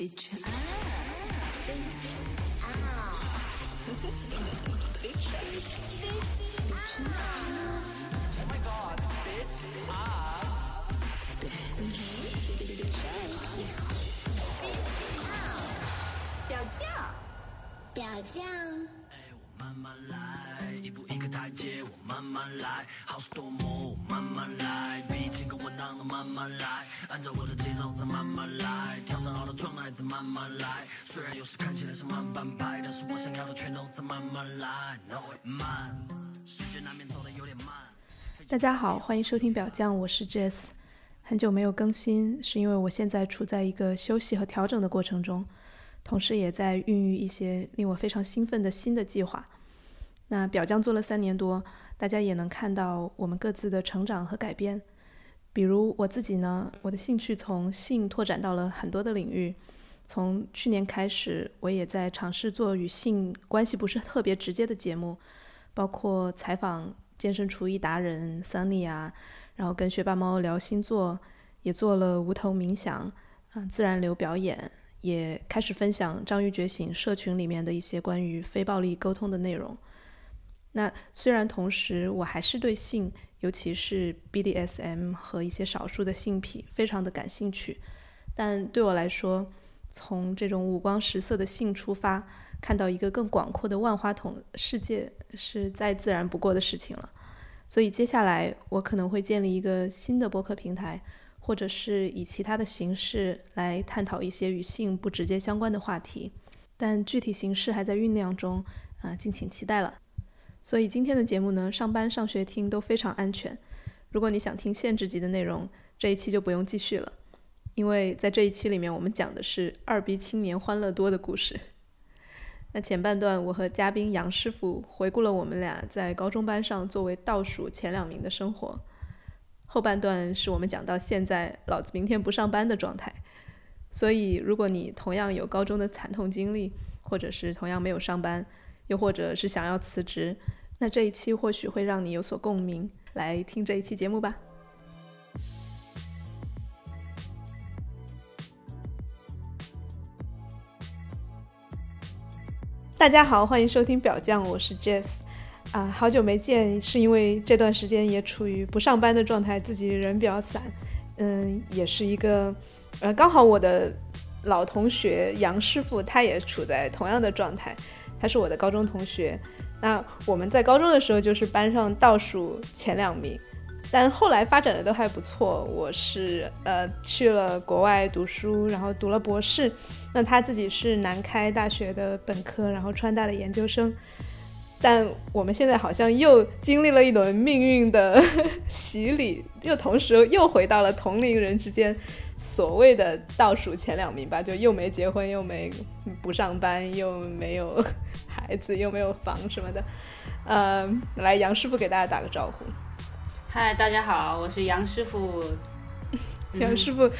啊啊啊啊啊台阶，我慢慢来，好事多磨，我慢慢来，比情歌稳当的慢慢来，按照我的节奏再慢慢来，调整好了状态再慢慢来。虽然有时看起来是慢半拍，但是我想要的全都在慢慢来，No 慢，世界难免走得有点慢。大家好，欢迎收听表酱，我是 Jess。很久没有更新，是因为我现在处在一个休息和调整的过程中，同时也在孕育一些令我非常兴奋的新的计划。那表匠做了三年多，大家也能看到我们各自的成长和改变。比如我自己呢，我的兴趣从性拓展到了很多的领域。从去年开始，我也在尝试做与性关系不是特别直接的节目，包括采访健身厨艺达人 Sunny 啊，然后跟学霸猫聊星座，也做了无头冥想，啊、自然流表演，也开始分享章鱼觉醒社群里面的一些关于非暴力沟通的内容。那虽然同时我还是对性，尤其是 BDSM 和一些少数的性癖非常的感兴趣，但对我来说，从这种五光十色的性出发，看到一个更广阔的万花筒世界，是再自然不过的事情了。所以接下来我可能会建立一个新的播客平台，或者是以其他的形式来探讨一些与性不直接相关的话题，但具体形式还在酝酿中，啊、敬请期待了。所以今天的节目呢，上班上学听都非常安全。如果你想听限制级的内容，这一期就不用继续了，因为在这一期里面，我们讲的是二逼青年欢乐多的故事。那前半段，我和嘉宾杨师傅回顾了我们俩在高中班上作为倒数前两名的生活。后半段是我们讲到现在老子明天不上班的状态。所以，如果你同样有高中的惨痛经历，或者是同样没有上班，又或者是想要辞职，那这一期或许会让你有所共鸣。来听这一期节目吧。大家好，欢迎收听表酱，我是 Jess。啊，好久没见，是因为这段时间也处于不上班的状态，自己人比较散。嗯，也是一个，呃，刚好我的老同学杨师傅，他也处在同样的状态，他是我的高中同学。那我们在高中的时候就是班上倒数前两名，但后来发展的都还不错。我是呃去了国外读书，然后读了博士。那他自己是南开大学的本科，然后川大的研究生。但我们现在好像又经历了一轮命运的洗礼，又同时又回到了同龄人之间所谓的倒数前两名吧，就又没结婚，又没不上班，又没有孩子，又没有房什么的。呃，来，杨师傅给大家打个招呼。嗨，大家好，我是杨师傅。杨师傅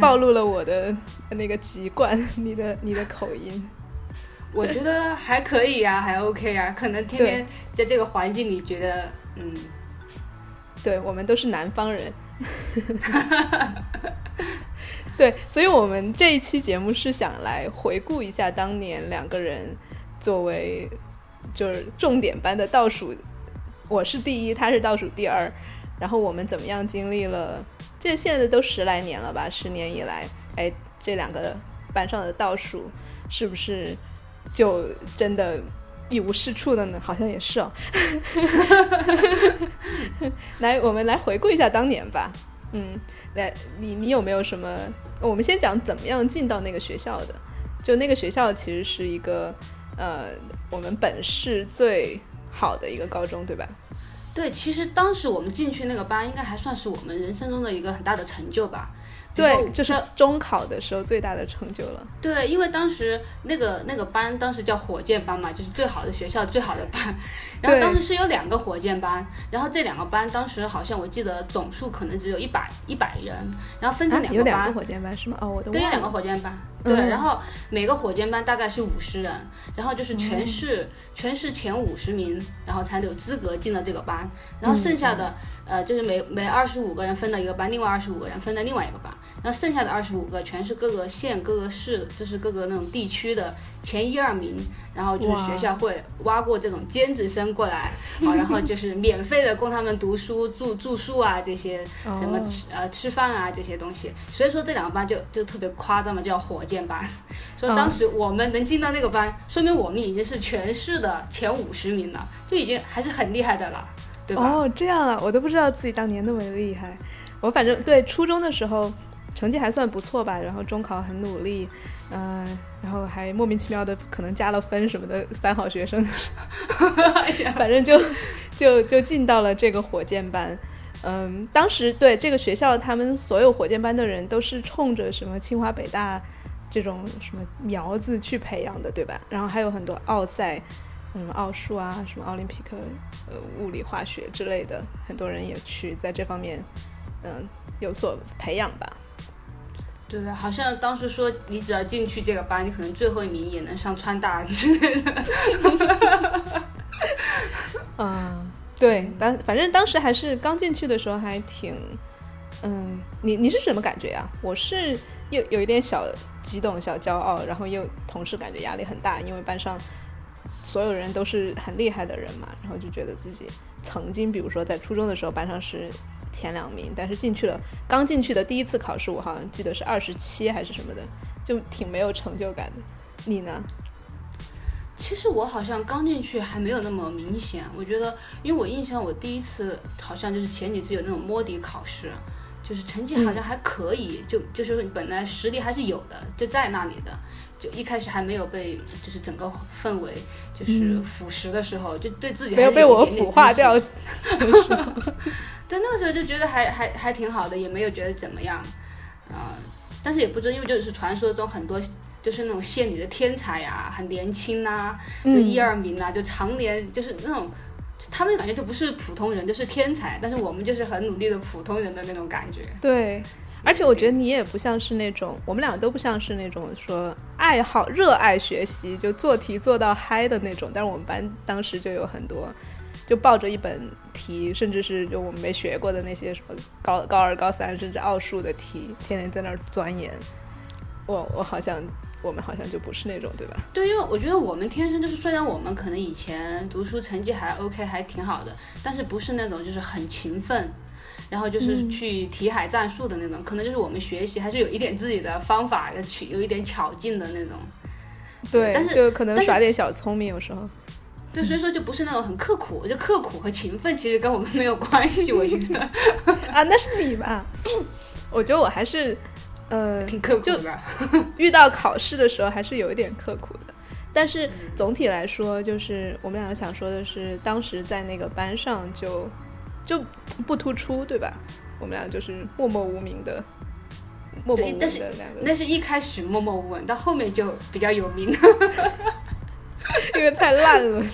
暴露了我的那个籍贯，你的你的口音。我觉得还可以啊、还 OK 啊，可能天天在这个环境里觉得，嗯，对我们都是南方人。对，所以我们这一期节目是想来回顾一下当年两个人作为就是重点班的倒数，我是第一，他是倒数第二，然后我们怎么样经历了这现在都十来年了吧，十年以来，哎，这两个班上的倒数是不是就真的一无是处的呢？好像也是哦。来，我们来回顾一下当年吧。嗯，来，你你有没有什么？我们先讲怎么样进到那个学校的。就那个学校其实是一个呃，我们本市最好的一个高中，对吧？对，其实当时我们进去那个班，应该还算是我们人生中的一个很大的成就吧。对，就是中考的时候最大的成就了。对，因为当时那个那个班当时叫火箭班嘛，就是最好的学校最好的班。然后当时是有两个火箭班，然后这两个班当时好像我记得总数可能只有一百一百人，然后分成啊，两个班。有两个火箭班是吗？哦，我都对，有两个。火箭班，对，嗯然后每个火箭班大概是五十人，然后就是全市、全市前五十名，然后才有资格进了这个班，然后剩下的、呃就是每每二十五个人分到一个班，另外二十五个人分到另外一个班，那剩下的二十五个全是各个县、各个市，就是各个那种地区的前一二名，然后就是学校会挖过这种尖子生过来，啊，然后就是免费的供他们读书、住住宿啊这些什么哦吃呃吃饭啊这些东西，所以说这两个班就就特别夸张嘛，叫火箭班。说当时我们能进到那个班，说明我们已经是全市的前五十名了，就已经还是很厉害的了，对吧？哦，这样啊，我都不知道自己当年那么厉害。我反正对初中的时候成绩还算不错吧，然后中考很努力，嗯、然后还莫名其妙的可能加了分什么的，三好学生，反正就就就进到了这个火箭班。嗯，当时对这个学校，他们所有火箭班的人都是冲着什么清华北大这种什么苗子去培养的，对吧？然后还有很多奥赛，什么奥数啊，什么奥林匹克呃物理化学之类的，很多人也去在这方面嗯有所培养吧。对吧？好像当时说你只要进去这个班，你可能最后一名也能上川大之类的。嗯，对，当反正当时还是刚进去的时候还挺，嗯，你你是什么感觉呀？我是有有一点小激动、小骄傲，然后又同时感觉压力很大，因为班上所有人都是很厉害的人嘛，然后就觉得自己曾经，比如说在初中的时候，班上是前两名，但是进去了，刚进去的第一次考试，我好像记得是二十七还是什么的，就挺没有成就感的。你呢？其实我好像刚进去还没有那么明显，我觉得，因为我印象我第一次好像就是前几次有那种摸底考试，就是成绩好像还可以，就就是本来实力还是有的，就在那里的，就一开始还没有被就是整个氛围就是腐蚀的时候，就对自己没有被我腐化掉。对，那个时候就觉得还还还挺好的，也没有觉得怎么样，啊、但是也不知道，因为就是传说中很多就是那种县里的天才呀、很年轻呐、就嗯一二名啊，就常年就是那种，他们感觉就不是普通人，就是天才，但是我们就是很努力的普通人的那种感觉。对，而且我觉得你也不像是那种，我们俩都不像是那种说爱好、热爱学习就做题做到嗨的那种。但是我们班当时就有很多，就抱着一本题，甚至是就我们没学过的那些什么高高二、高三甚至奥数的题，天天在那儿钻研。我我好像我们好像就不是那种，对吧？对，因为我觉得我们天生就是，虽然我们可能以前读书成绩还 OK，还挺好的，但是不是那种就是很勤奋，然后就是去题海战术的那种，可能就是我们学习还是有一点自己的方法，要去有一点巧劲的那种。对，但是就可能耍点小聪明，有时候。对，所以说就不是那种很刻苦，就刻苦和勤奋其实跟我们没有关系，我觉得 啊，那是你吧？我觉得我还是，呃，挺刻苦就的。遇到考试的时候还是有一点刻苦的，但是总体来说，就是我们两个想说的是，当时在那个班上就就不突出，对吧？我们俩就是默默无名的，默默无名对但是的两个，那是一开始默默无闻，到后面就比较有名，因为太烂了。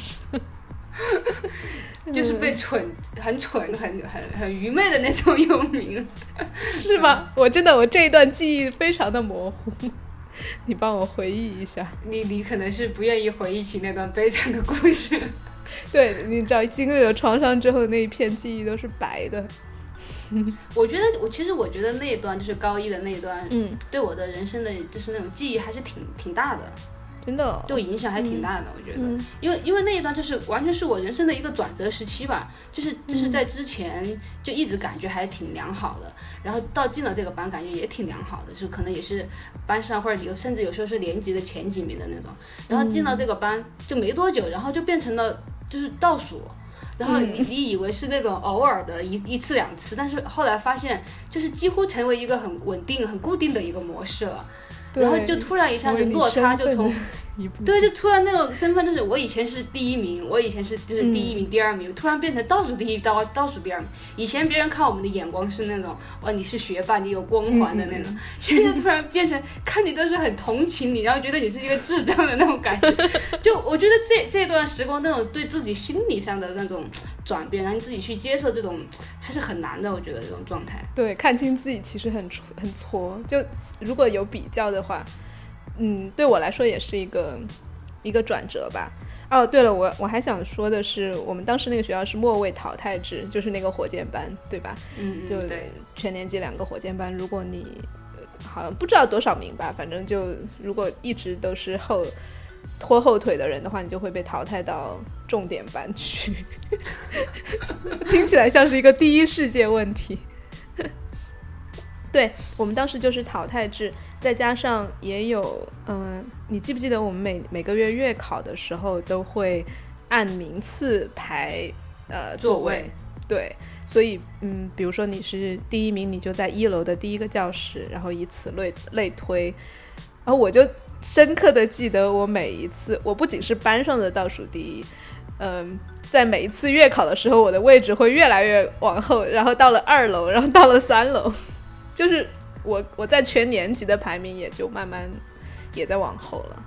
就是被蠢、很蠢、很很很愚昧的那种有名。是吗？我真的，我这一段记忆非常的模糊，你帮我回忆一下。你你可能是不愿意回忆起那段悲惨的故事。对，你知道经历了创伤之后，那一片记忆都是白的。我觉得我其实我觉得那一段就是高一的那一段，嗯，对我的人生的就是那种记忆还是挺挺大的，真的哦、对我影响还挺大的。我觉得，嗯因为因为那一段就是完全是我人生的一个转折时期吧，就是嗯就是在之前就一直感觉还挺良好的，然后到进了这个班感觉也挺良好的，就可能也是班上或者有甚至有时候是年级的前几名的那种，然后进到这个班就没多久，然后就变成了就是倒数。然后你你以为是那种偶尔的一一次两次，但是后来发现就是几乎成为一个很稳定、很固定的一个模式了。然后就突然一下子落差就从一步对，就突然那种身份就是我以前是第一名，我以前是就是第一名、第二名，突然变成倒数第一倒倒数第二名。以前别人看我们的眼光是那种哇你是学霸，你有光环的那种，现在突然变成看你都是很同情你，然后觉得你是一个智障的那种感觉。就我觉得这这段时光那种对自己心理上的那种转变，让你自己去接受这种还是很难的，我觉得这种状态。对，看清自己其实很挫很挫。就如果有比较的话，嗯，对我来说也是一个一个转折吧。哦，对了，我我还想说的是，我们当时那个学校是末位淘汰制，就是那个火箭班，对吧？嗯，就全年级两个火箭班，如果你呃好像不知道多少名吧，反正就如果一直都是后拖后腿的人的话，你就会被淘汰到重点班去。听起来像是一个第一世界问题。对我们当时就是淘汰制，再加上也有，嗯、你记不记得我们每每个月月考的时候都会按名次排呃座座位对，所以嗯，比如说你是第一名，你就在一楼的第一个教室，然后以此类类推，然后我就深刻的记得我每一次，我不仅是班上的倒数第一，嗯。在每一次月考的时候，我的位置会越来越往后，然后到了二楼，然后到了三楼，就是我我在全年级的排名也就慢慢也在往后了。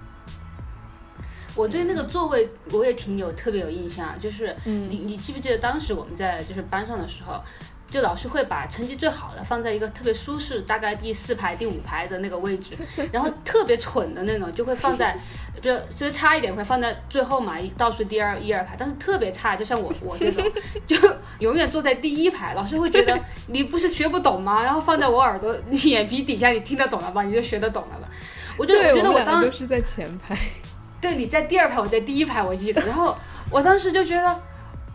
我对那个座位我也挺有特别有印象，就是嗯你你记不记得当时我们在就是班上的时候，就老师会把成绩最好的放在一个特别舒适，大概第四排、第五排的那个位置，然后特别蠢的那种就会放在，就稍微差一点会放在最后嘛，倒数第二一二排，但是特别差，就像我 我这种，就永远坐在第一排，老师会觉得你不是学不懂吗？然后放在我耳朵你眼皮底下，你听得懂了吧？你就学得懂了吧？我就，我觉得我当时都是在前排。对，你在第二排，我在第一排，我记得。然后我当时就觉得，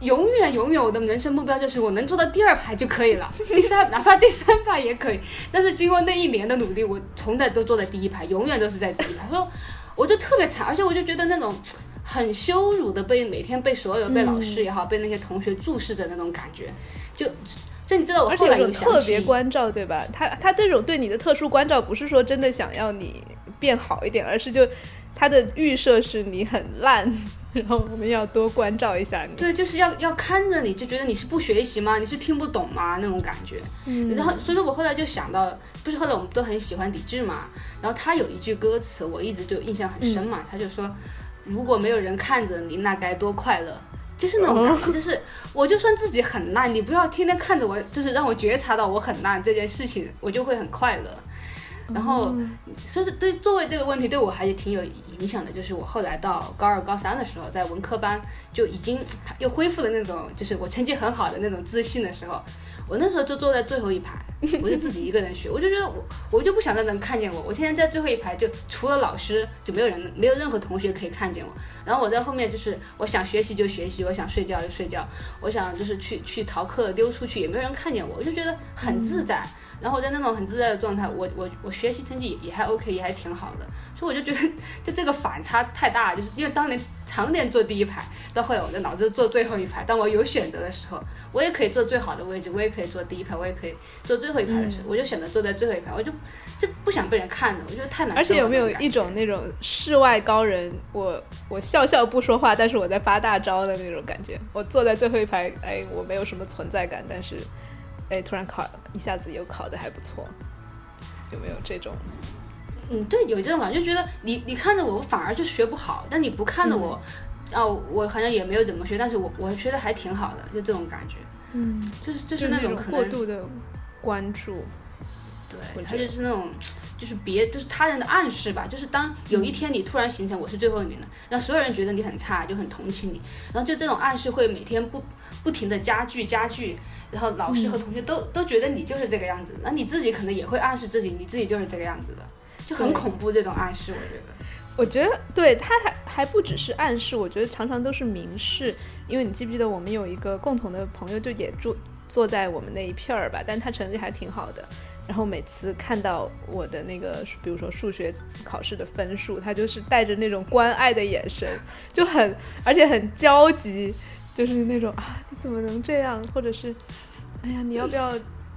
永远永远我的人生目标就是我能坐到第二排就可以了，第三哪怕第三排也可以。但是经过那一年的努力，我从来都坐在第一排，永远都是在第一排。说我就特别惨，而且我就觉得那种很羞辱的被每天被所有被老师也好，被那些同学注视着那种感觉，就。这你知道我后来有想起别关照，对吧？他他这种对你的特殊关照，不是说真的想要你变好一点，而是就他的预设是你很烂，然后我们要多关照一下你。对，就是要要看着你，就觉得你是不学习吗？你是听不懂吗？那种感觉。嗯然后，所以说我后来就想到，不是后来我们都很喜欢李志嘛，然后他有一句歌词，我一直就印象很深嘛，他就说，如果没有人看着你，那该多快乐。就是那种感觉，就是我就算自己很烂，你不要天天看着我，就是让我觉察到我很烂这件事情，我就会很快乐。然后，所以对座位这个问题对我还是挺有影响的。就是我后来到高二、高三的时候，在文科班就已经又恢复了那种，就是我成绩很好的那种自信的时候，我那时候就坐在最后一排，我就自己一个人学，我就觉得我我就不想让人看见我，我天天在最后一排，就除了老师就没有人，没有任何同学可以看见我。然后我在后面就是我想学习就学习，我想睡觉就睡觉，我想就是去去逃课溜出去，也没有人看见我，我就觉得很自在。然后我在那种很自在的状态，我我我学习成绩也也还 OK，也还挺好的，所以我就觉得 就这个反差太大，就是因为当年常年坐第一排，到后来我的脑子坐最后一排。当我有选择的时候，我也可以坐最好的位置，我也可以坐第一排，我也可以坐最后一排的时候，我就选择坐在最后一排，我就就不想被人看着，我觉得太难受。而且有没有一种那种世外高人，我我笑笑不说话，但是我在发大招的那种感觉？我坐在最后一排，哎，我没有什么存在感，但是，哎，突然考一下子又考的还不错，有没有这种？嗯，对，有这种感觉，就觉得你你看着我，我反而就学不好；但你不看着我，哦，我好像也没有怎么学，但是我我学的还挺好的，就这种感觉，嗯，就是就就是那种过度的关注。对，我他就是那种。就是别，就是他人的暗示吧。就是当有一天你突然形成我是最后一名了，让所有人觉得你很差，就很同情你。然后就这种暗示会每天不不停的加剧加剧，然后老师和同学都、都觉得你就是这个样子，那你自己可能也会暗示自己，你自己就是这个样子的，就很恐怖这种暗示，我觉得。我觉得对他还还不只是暗示，我觉得常常都是明示。因为你记不记得我们有一个共同的朋友，就也住坐在我们那一片儿吧，但他成绩还挺好的。然后每次看到我的那个，比如说数学考试的分数，他就是带着那种关爱的眼神，就很而且很焦急，就是那种啊你怎么能这样，或者是哎呀你要不要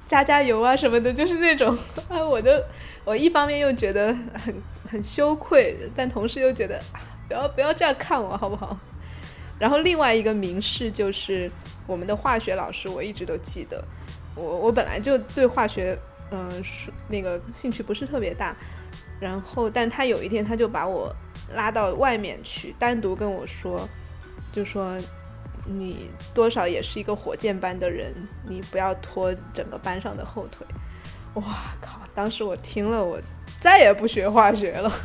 加加油啊什么的，就是那种 啊我就我一方面又觉得很很羞愧，但同时又觉得不要不要这样看我好不好？然后另外一个明示就是我们的化学老师，我一直都记得，我我本来就对化学嗯、那个兴趣不是特别大，然后但他有一天他就把我拉到外面去，单独跟我说，就说你多少也是一个火箭班的人，你不要拖整个班上的后腿。哇靠！当时我听了，我再也不学化学了。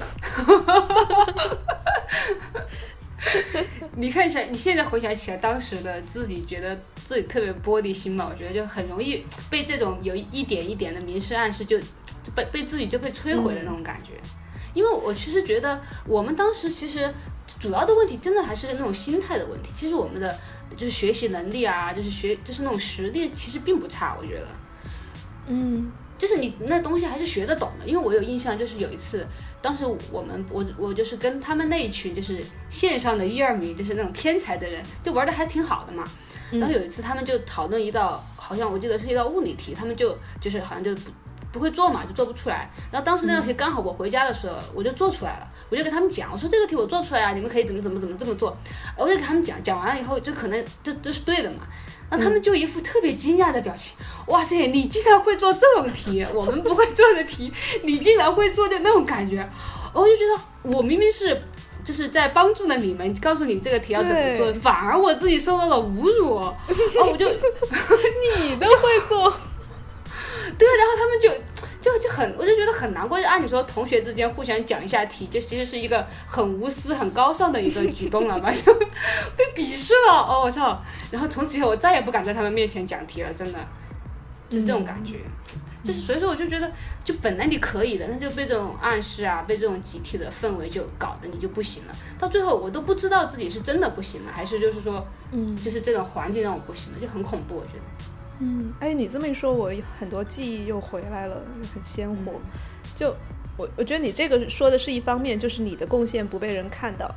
你看一下，你现在回想起来，当时的自己觉得自己特别玻璃心嘛，我觉得就很容易被这种有一点一点的明示暗示就，就被被自己就被摧毁的那种感觉。因为我其实觉得我们当时其实主要的问题真的还是那种心态的问题。其实我们的就是学习能力啊，就是学就是那种实力其实并不差，我觉得。嗯就是你那东西还是学得懂的，因为我有印象，就是有一次，当时我们我我就是跟他们那一群就是线上的一二名，就是那种天才的人，就玩的还挺好的嘛。然后有一次他们就讨论一道，好像我记得是一道物理题，他们就就是好像就不不会做嘛，就做不出来。然后当时那道题刚好我回家的时候我就做出来了，我就给他们讲，我说这个题我做出来啊，你们可以怎么怎么怎么这么做。我就给他们讲，讲完了以后就可能这这是对的嘛。然后他们就一副特别惊讶的表情，哇塞，你竟然会做这种题，我们不会做的题，你竟然会做，就那种感觉，我就觉得我明明是就是在帮助了你们，告诉你这个题要怎么做，反而我自己受到了侮辱，哦，我就 你都会做，对，然后他们就就就很，我就觉得很难过。就按理说，同学之间互相讲一下题，就其实是一个很无私、很高尚的一个举动了嘛，就被鄙视了。哦，我操！然后从此以后，我再也不敢在他们面前讲题了，真的，就是这种感觉。就是所以说，我就觉得，就本来你可以的，那就被这种暗示啊，被这种集体的氛围就搞得你就不行了。到最后，我都不知道自己是真的不行了，还是就是说，嗯就是这种环境让我不行了，就很恐怖。我觉得。嗯，哎，你这么一说，我很多记忆又回来了，很鲜活。就我我觉得你这个说的是一方面，就是你的贡献不被人看到，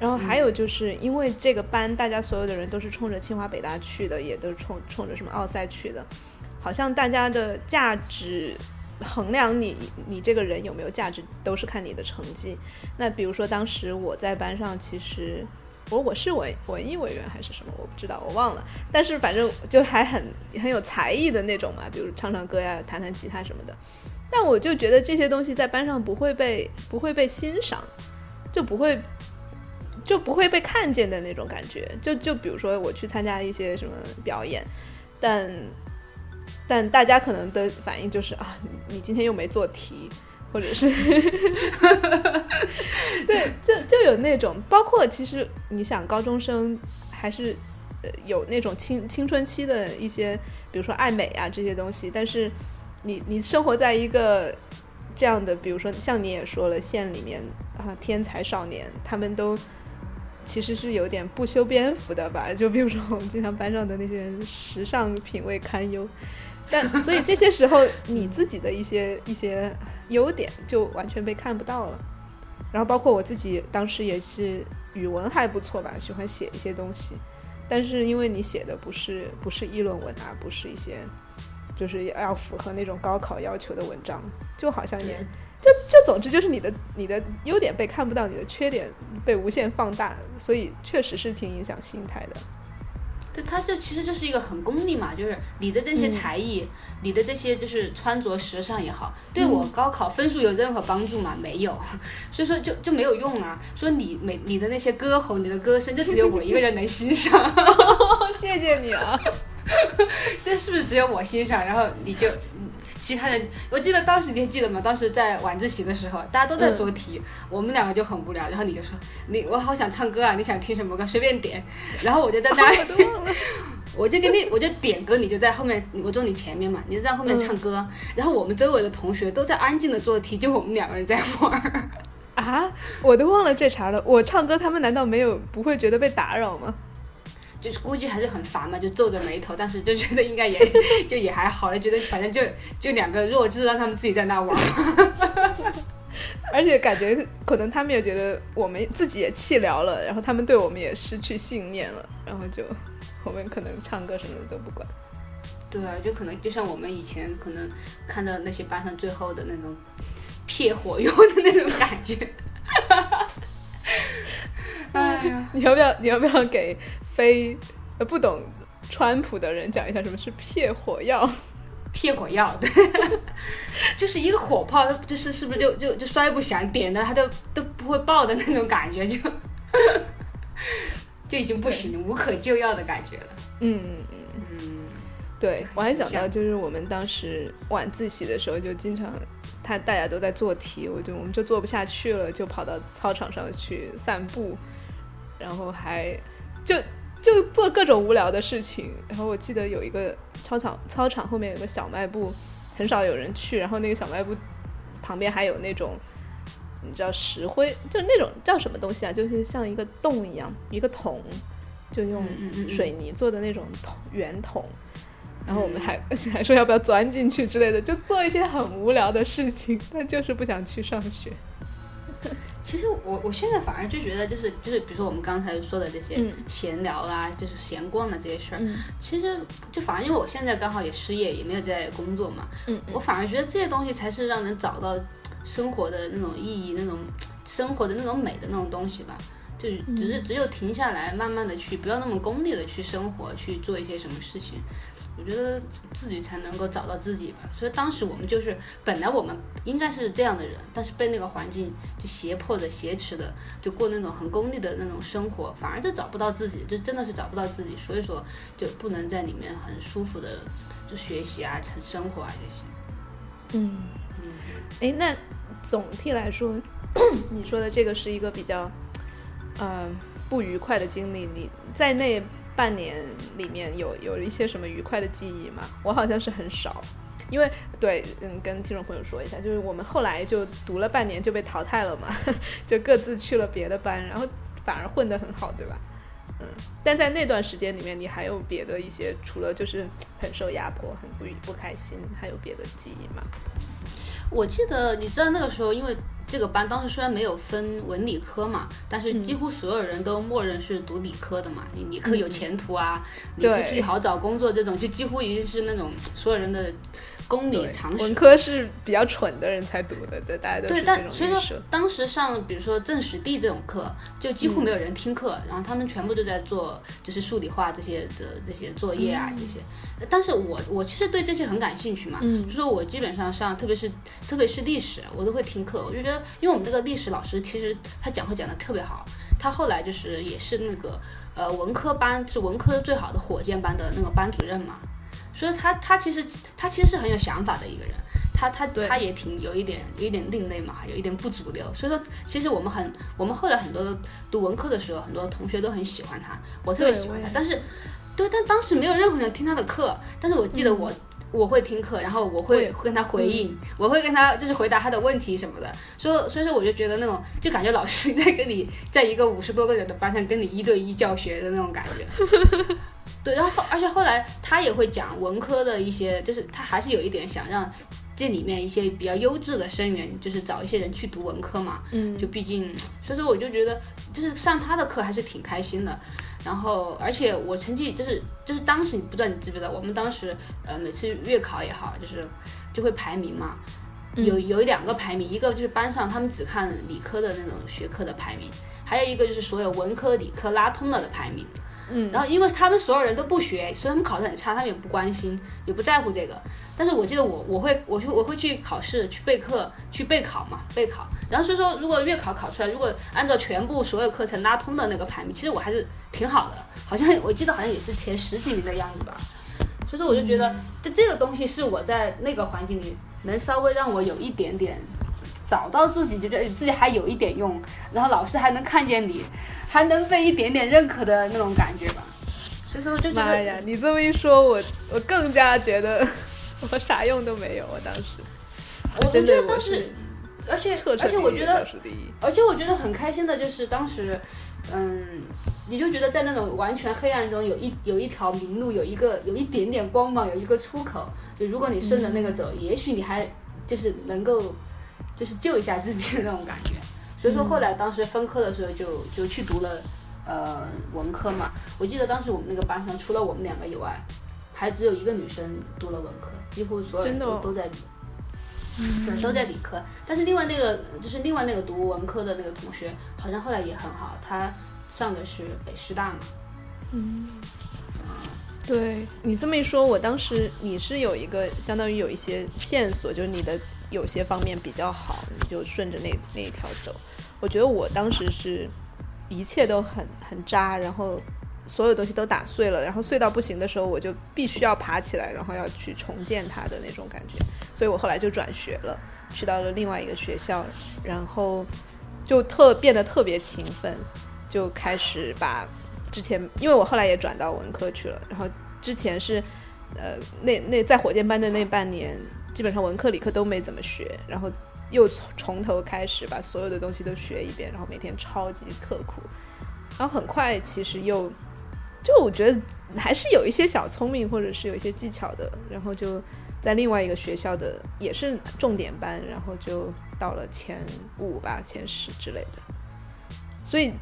然后还有就是因为这个班大家所有的人都是冲着清华北大去的，也都是冲冲着什么奥赛去的，好像大家的价值衡量你你这个人有没有价值，都是看你的成绩。那比如说当时我在班上，其实。我我是文文艺委员还是什么，我不知道，我忘了。但是反正就还很很有才艺的那种嘛，比如唱唱歌呀、弹弹吉他什么的。但我就觉得这些东西在班上不会被不会被欣赏，就不会就不会被看见的那种感觉。就就比如说我去参加一些什么表演，但但大家可能的反应就是啊，你今天又没做题，或者是 对，就就有那种，包括其实你想高中生还是呃有那种青青春期的一些，比如说爱美啊这些东西，但是你你生活在一个这样的，比如说像你也说了，县里面啊天才少年，他们都其实是有点不修边幅的吧？就比如说我们经常班上的那些人，时尚品味堪忧。但 所以这些时候，你自己的一些一些优点就完全被看不到了。然后包括我自己当时也是语文还不错吧，喜欢写一些东西，但是因为你写的不是不是议论文啊，不是一些就是要符合那种高考要求的文章，就好像也就就总之就是你的你的优点被看不到，你的缺点被无限放大，所以确实是挺影响心态的。对，他就其实就是一个很功利嘛，就是你的这些才艺，你的这些就是穿着时尚也好，对我高考分数有任何帮助吗？没有，所以说就就没有用啊。说你每你的那些歌喉，你的歌声，就只有我一个人能欣赏 谢谢你啊！这是不是只有我欣赏？然后你就。其他人，我记得当时你还记得吗？当时在晚自习的时候，大家都在做题，我们两个就很无聊。然后你就说：“你我好想唱歌啊，你想听什么歌？随便点。”然后我就在那 我就给你，我就点歌，你就在后面，我坐你前面嘛，你就在后面唱歌。然后我们周围的同学都在安静的做题，就我们两个人在玩。啊，我都忘了这茬了。我唱歌，他们难道没有不会觉得被打扰吗？就是估计还是很烦嘛，就皱着眉头，但是就觉得应该也 就也还好，就觉得反正就就两个弱智，让他们自己在那玩。而且感觉可能他们也觉得我们自己也气聊了，然后他们对我们也失去信念了，然后就我们可能唱歌什么的都不管。对啊，就可能就像我们以前可能看到那些班上最后的那种撇火用的那种感觉。哎呀，你要不要你要不要给非呃不懂川普的人讲一下什么是撇火药？撇火药，对，就是一个火炮，它就是是不是就就就摔不响，点的它都都不会爆的那种感觉，就就已经不行，无可救药的感觉了。嗯嗯嗯。嗯，对，我还想到就是我们当时晚自习的时候，就经常他大家都在做题，我就我们就做不下去了，就跑到操场上去散步，然后还就就做各种无聊的事情。然后我记得有一个操场，操场后面有个小卖部，很少有人去。然后那个小卖部旁边还有那种，你知道石灰，就是那种叫什么东西啊？就是像一个洞一样，一个桶，就用水泥做的那种桶圆桶。然后我们还 还说要不要钻进去之类的，就做一些很无聊的事情，但就是不想去上学。其实我我现在反而就觉得，就是就是，比如说我们刚才说的这些闲聊啦，就是闲逛的这些事儿，其实就反而因为我现在刚好也失业，也没有在工作嘛，我反而觉得这些东西才是让人找到生活的那种意义、那种生活的那种美的那种东西吧。就只是只有停下来，慢慢的去，不要那么功利的去生活，去做一些什么事情，我觉得自己才能够找到自己吧。所以当时我们就是本来我们应该是这样的人，但是被那个环境就胁迫的、挟持的，就过那种很功利的那种生活，反而就找不到自己，就真的是找不到自己。所以说就不能在里面很舒服的就学习啊、成生活啊这些。嗯嗯，哎，那总体来说，你说的这个是一个比较。嗯，不愉快的经历，你在那半年里面有有一些什么愉快的记忆吗？我好像是很少，因为对，嗯，跟听众朋友说一下，就是我们后来就读了半年就被淘汰了嘛，就各自去了别的班，然后反而混得很好，对吧？嗯，但在那段时间里面，你还有别的一些，除了就是很受压迫、很不不开心，还有别的记忆吗？我记得，你知道那个时候，因为。这个班当时虽然没有分文理科嘛，但是几乎所有人都默认是读理科的嘛。你理科有前途啊，理科去好找工作，这种就几乎已经是那种所有人的公理常识。文科是比较蠢的人才读的，对大家都对。但所以说，当时上比如说政史地这种课，就几乎没有人听课，然后他们全部都在做就是数理化这些的这些作业啊这些。但是我我其实对这些很感兴趣嘛，就说我基本上上特别是特别是历史，我都会听课，我就觉得。因为我们这个历史老师其实他讲课讲的特别好，他后来就是也是那个呃文科班是文科最好的火箭班的那个班主任嘛，所以他他其实他其实是很有想法的一个人，他他他也挺有一点有一点另类嘛，有一点不主流，所以说其实我们很我们后来很多读文科的时候，很多同学都很喜欢他，我特别喜欢他，但是对，但当时没有任何人听他的课，但是我记得我。我会听课，然后我会跟他回应，我会跟他就是回答他的问题什么的。所以所以说我就觉得那种就感觉老师在这里 在一个五十多个人的班上跟你一对一教学的那种感觉。对，然后而且后来他也会讲文科的一些，就是他还是有一点想让这里面一些比较优质的生源，就是找一些人去读文科嘛。嗯。就毕竟，所以说我就觉得就是上他的课还是挺开心的。然后，而且我成绩就是就是当时你不知道你知不知道，我们当时呃每次月考也好，就是就会排名嘛，有有两个排名，一个就是班上他们只看理科的那种学科的排名，还有一个就是所有文科理科拉通了的排名。嗯，然后因为他们所有人都不学，所以他们考得很差，他们也不关心，也不在乎这个。但是我记得我我会我去我会去考试去备课去备考嘛备考，然后所以说如果月考考出来，如果按照全部所有课程拉通的那个排名，其实我还是挺好的，好像我记得好像也是前十几名的样子吧。所以说我就觉得这这个东西是我在那个环境里能稍微让我有一点点找到自己，就觉得自己还有一点用，然后老师还能看见你，还能被一点点认可的那种感觉吧。所以说就妈呀，你这么一说，我我更加觉得。我啥用都没有，我当时，我觉得当时，而且而且我觉得，而且我觉得很开心的就是当时，嗯，你就觉得在那种完全黑暗中有一有一条明路，有一个有一点点光芒，有一个出口。就如果你顺着那个走，也许你还就是能够就是救一下自己的那种感觉。所以说后来当时分科的时候就就去读了呃文科嘛。我记得当时我们那个班上除了我们两个以外，还只有一个女生读了文科。几乎所有人都都在理，对，都在理科。但是另外那个就是另外那个读文科的那个同学，好像后来也很好，他上的是北师大嘛。嗯，对你这么一说，我当时你是有一个相当于有一些线索，就是你的有些方面比较好，你就顺着那那一条走。我觉得我当时是一切都很很渣，然后。所有东西都打碎了，然后碎到不行的时候，我就必须要爬起来，然后要去重建它的那种感觉。所以我后来就转学了，去到了另外一个学校，然后就特变得特别勤奋，就开始把之前，因为我后来也转到文科去了，然后之前是呃那那在火箭班的那半年，基本上文科理科都没怎么学，然后又从从头开始把所有的东西都学一遍，然后每天超级刻苦，然后很快其实又就我觉得还是有一些小聪明或者是有一些技巧的，然后就在另外一个学校的也是重点班，然后就到了前五吧，前十之类的，所以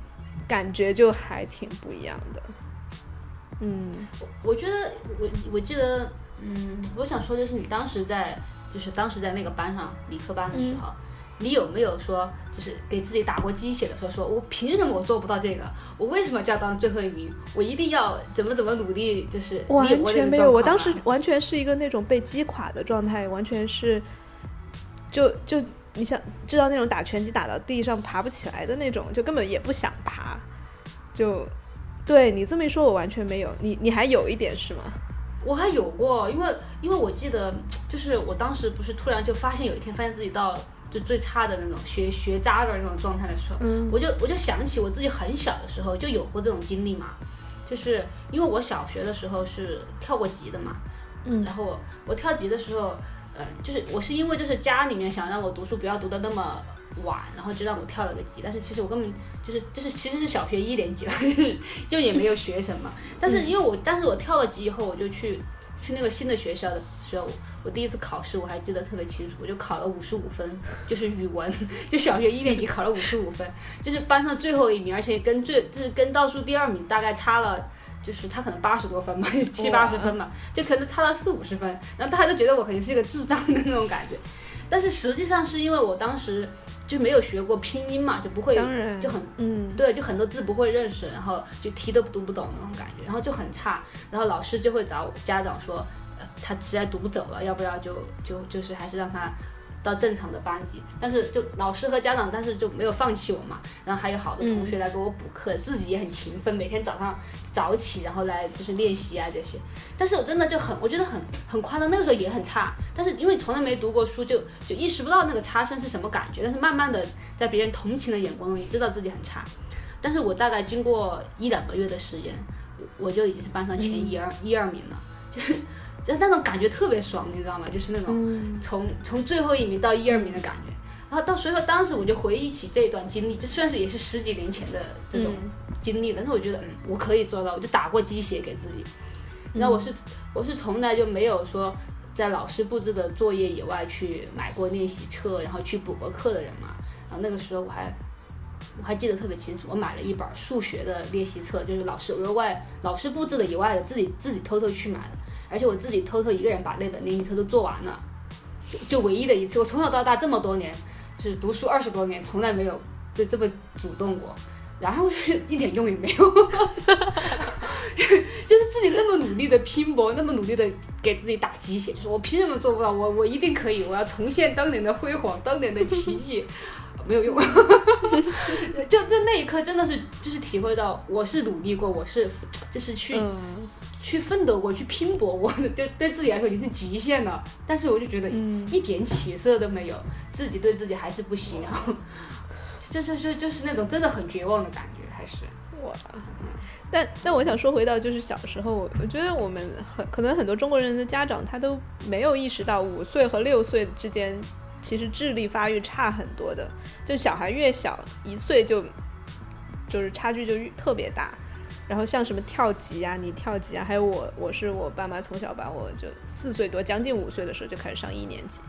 感觉就还挺不一样的。嗯，我觉得我我记得，嗯，我想说就是你当时在就是当时在那个班上理科班的时候，你有没有说就是给自己打过鸡血的时候，说我凭什么我做不到这个？我为什么就要当最后一名？我一定要怎么怎么努力？就是你完全没有，我当时完全是一个那种被击垮的状态，完全是就就你想知道那种打拳击打到地上爬不起来的那种，就根本也不想爬，就对你这么一说，我完全没有。你你还有一点是吗？我还有过，因为因为我记得，就是我当时不是突然就发现有一天发现自己到就最差的那种学学渣的那种状态的时候，嗯。我就我就想起我自己很小的时候就有过这种经历嘛，就是因为我小学的时候是跳过级的嘛，嗯。然后我我跳级的时候，呃，就是我是因为就是家里面想让我读书不要读的那么晚，然后就让我跳了个级，但是其实我根本就是就是其实是小学一年级了，就是就也没有学什么，但是因为我但是我跳了级以后，我就去去那个新的学校的时候，我第一次考试我还记得特别清楚，我就考了五十五分，就是语文，就小学一年级考了五十五分，就是班上最后一名，而且跟最就是跟倒数第二名大概差了。就是他可能八十多分嘛，七八十分嘛，就可能差了四五十分，然后大家都觉得我肯定是一个智障的那种感觉，但是实际上是因为我当时就没有学过拼音嘛，就不会就很嗯对，就很多字不会认识，然后就题都读不懂那种感觉，然后就很差，然后老师就会找我家长说，呃，他实在读不走了，要不要就就就是还是让他到正常的班级，但是就老师和家长，但是就没有放弃我嘛，然后还有好多同学来给我补课，自己也很勤奋，每天早上早起，然后来就是练习啊这些，但是我真的就很，我觉得很很夸张，那个时候也很差，但是因为从来没读过书，就就意识不到那个差生是什么感觉，但是慢慢的在别人同情的眼光中，你知道自己很差。但是我大概经过一两个月的时间，我我就已经是班上前一二、一二名了，就是就是那种感觉特别爽，你知道吗？就是那种嗯从从最后一名到一二名的感觉。然后到所以说当时我就回忆起这一段经历，这算是也是十几年前的这种经历，但是我觉得嗯我可以做到，我就打过鸡血给自己。那我是我是从来就没有说在老师布置的作业以外去买过练习册，然后去补过课的人嘛。然后那个时候我还我还记得特别清楚，我买了一本数学的练习册，就是老师额外老师布置的以外的，自己自己偷偷去买的，而且我自己偷偷一个人把那本练习册都做完了，就就唯一的一次，我从小到大这么多年，就是读书二十多年，从来没有就这么主动过。然后一点用也没有，就是自己那么努力的拼搏，那么努力的给自己打鸡血，就是我凭什么做不到？我我一定可以，我要重现当年的辉煌，当年的奇迹，没有用。就就那一刻真的是就是体会到我是努力过，我是就是去、去奋斗过，去拼搏过，对对自己来说已经是极限了。但是我就觉得嗯一点起色都没有，自己对自己还是不行，然 后就是就就是那种真的很绝望的感觉，还是。我！但但我想说回到就是小时候，我我觉得我们很可能很多中国人的家长他都没有意识到五岁和六岁之间其实智力发育差很多的，就小孩越小一岁就就是差距就越特别大。然后像什么跳级啊，你跳级啊，还有我我是我爸妈从小把我就四岁多将近五岁的时候就开始上一年级，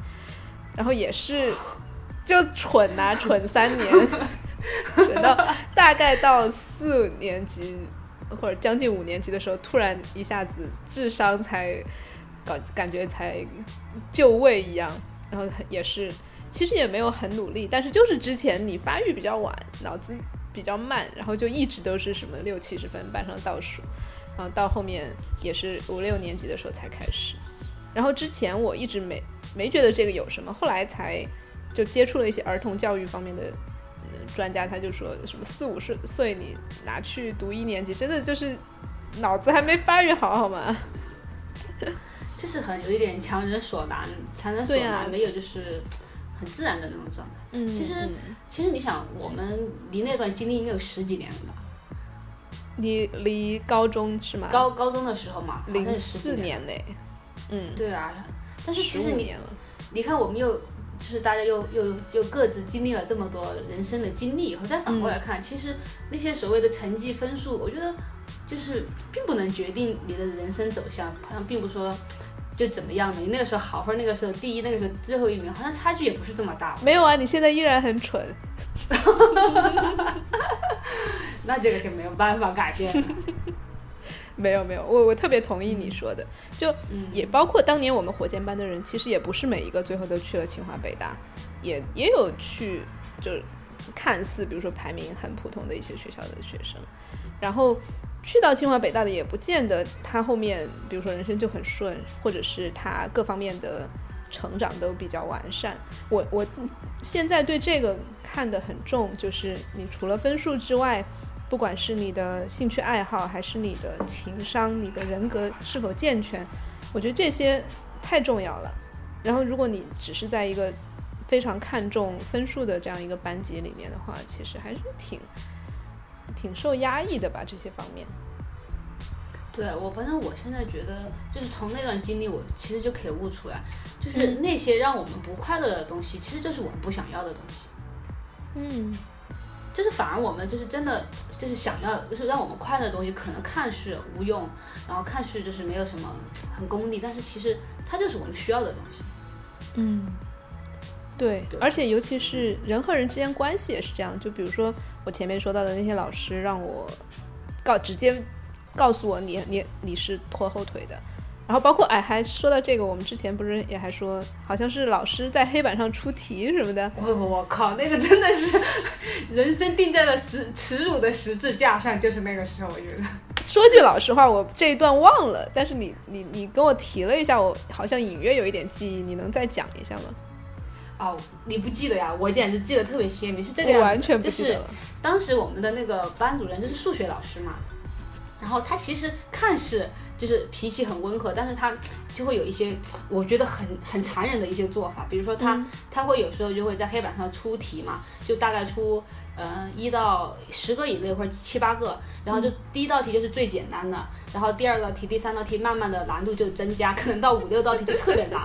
然后也是就蠢呐、蠢三年。等到大概到四年级或者将近五年级的时候，突然一下子智商才搞感觉才就位一样，然后也是其实也没有很努力，但是就是之前你发育比较晚，脑子比较慢，然后就一直都是什么六七十分班上倒数，然后到后面也是五六年级的时候才开始，然后之前我一直没没觉得这个有什么，后来才就接触了一些儿童教育方面的呃专家，他就说什么四五岁岁你拿去读一年级，真的就是脑子还没发育好，好吗？就是很有一点强人所难，强人所难，没有就是很自然的那种状态。嗯其实嗯其实你想，我们离那段经历应该有十几年了吧？你离高中是吗？高高中的时候嘛，零四年嘞，嗯，对啊，但是其实你你看，我们又就是大家又又又各自经历了这么多人生的经历以后，再反过来看，其实那些所谓的成绩分数，我觉得就是并不能决定你的人生走向，好像并不说就怎么样的。你那个时候好，或者那个时候第一，那个时候最后一名，好像差距也不是这么大。没有啊，你现在依然很蠢。那这个就没有办法改变了。没有没有，我我特别同意你说的，就嗯也包括当年我们火箭班的人，其实也不是每一个最后都去了清华北大，也也有去就看似比如说排名很普通的一些学校的学生，然后去到清华北大的也不见得他后面比如说人生就很顺，或者是他各方面的成长都比较完善。我我现在对这个看得很重，就是你除了分数之外。不管是你的兴趣爱好，还是你的情商、你的人格是否健全，我觉得这些太重要了。然后，如果你只是在一个非常看重分数的这样一个班级里面的话，其实还是挺挺受压抑的吧，这些方面。对我，反正我现在觉得，就是从那段经历，我其实就可以悟出来，就是那些让我们不快乐的东西，其实就是我们不想要的东西。嗯就是反而我们就是真的就是想要，就是让我们快乐的东西，可能看似无用，然后看似就是没有什么很功利，但是其实它就是我们需要的东西。嗯，对对，而且尤其是人和人之间关系也是这样。就比如说我前面说到的那些老师，让我告直接告诉我你你你是拖后腿的。然后包括哎，还说到这个，我们之前不是也还说，好像是老师在黑板上出题什么的。我我靠，那个真的是人生定在了十耻辱的十字架上，就是那个时候，我觉得。说句老实话，我这一段忘了，但是你你你跟我提了一下，我好像隐约有一点记忆，你能再讲一下吗？哦，你不记得呀？我简直记得特别鲜明，是这个样子的完全不记得就是了。当时我们的那个班主任就是数学老师嘛，然后他其实看似就是脾气很温和，但是他就会有一些我觉得很很残忍的一些做法，比如说他、嗯他会有时候就会在黑板上出题嘛，就大概出嗯一到十个以内或者七八个，然后就第一道题就是最简单的，然后第二道题、第三道题慢慢的难度就增加，可能到五六道题就特别难。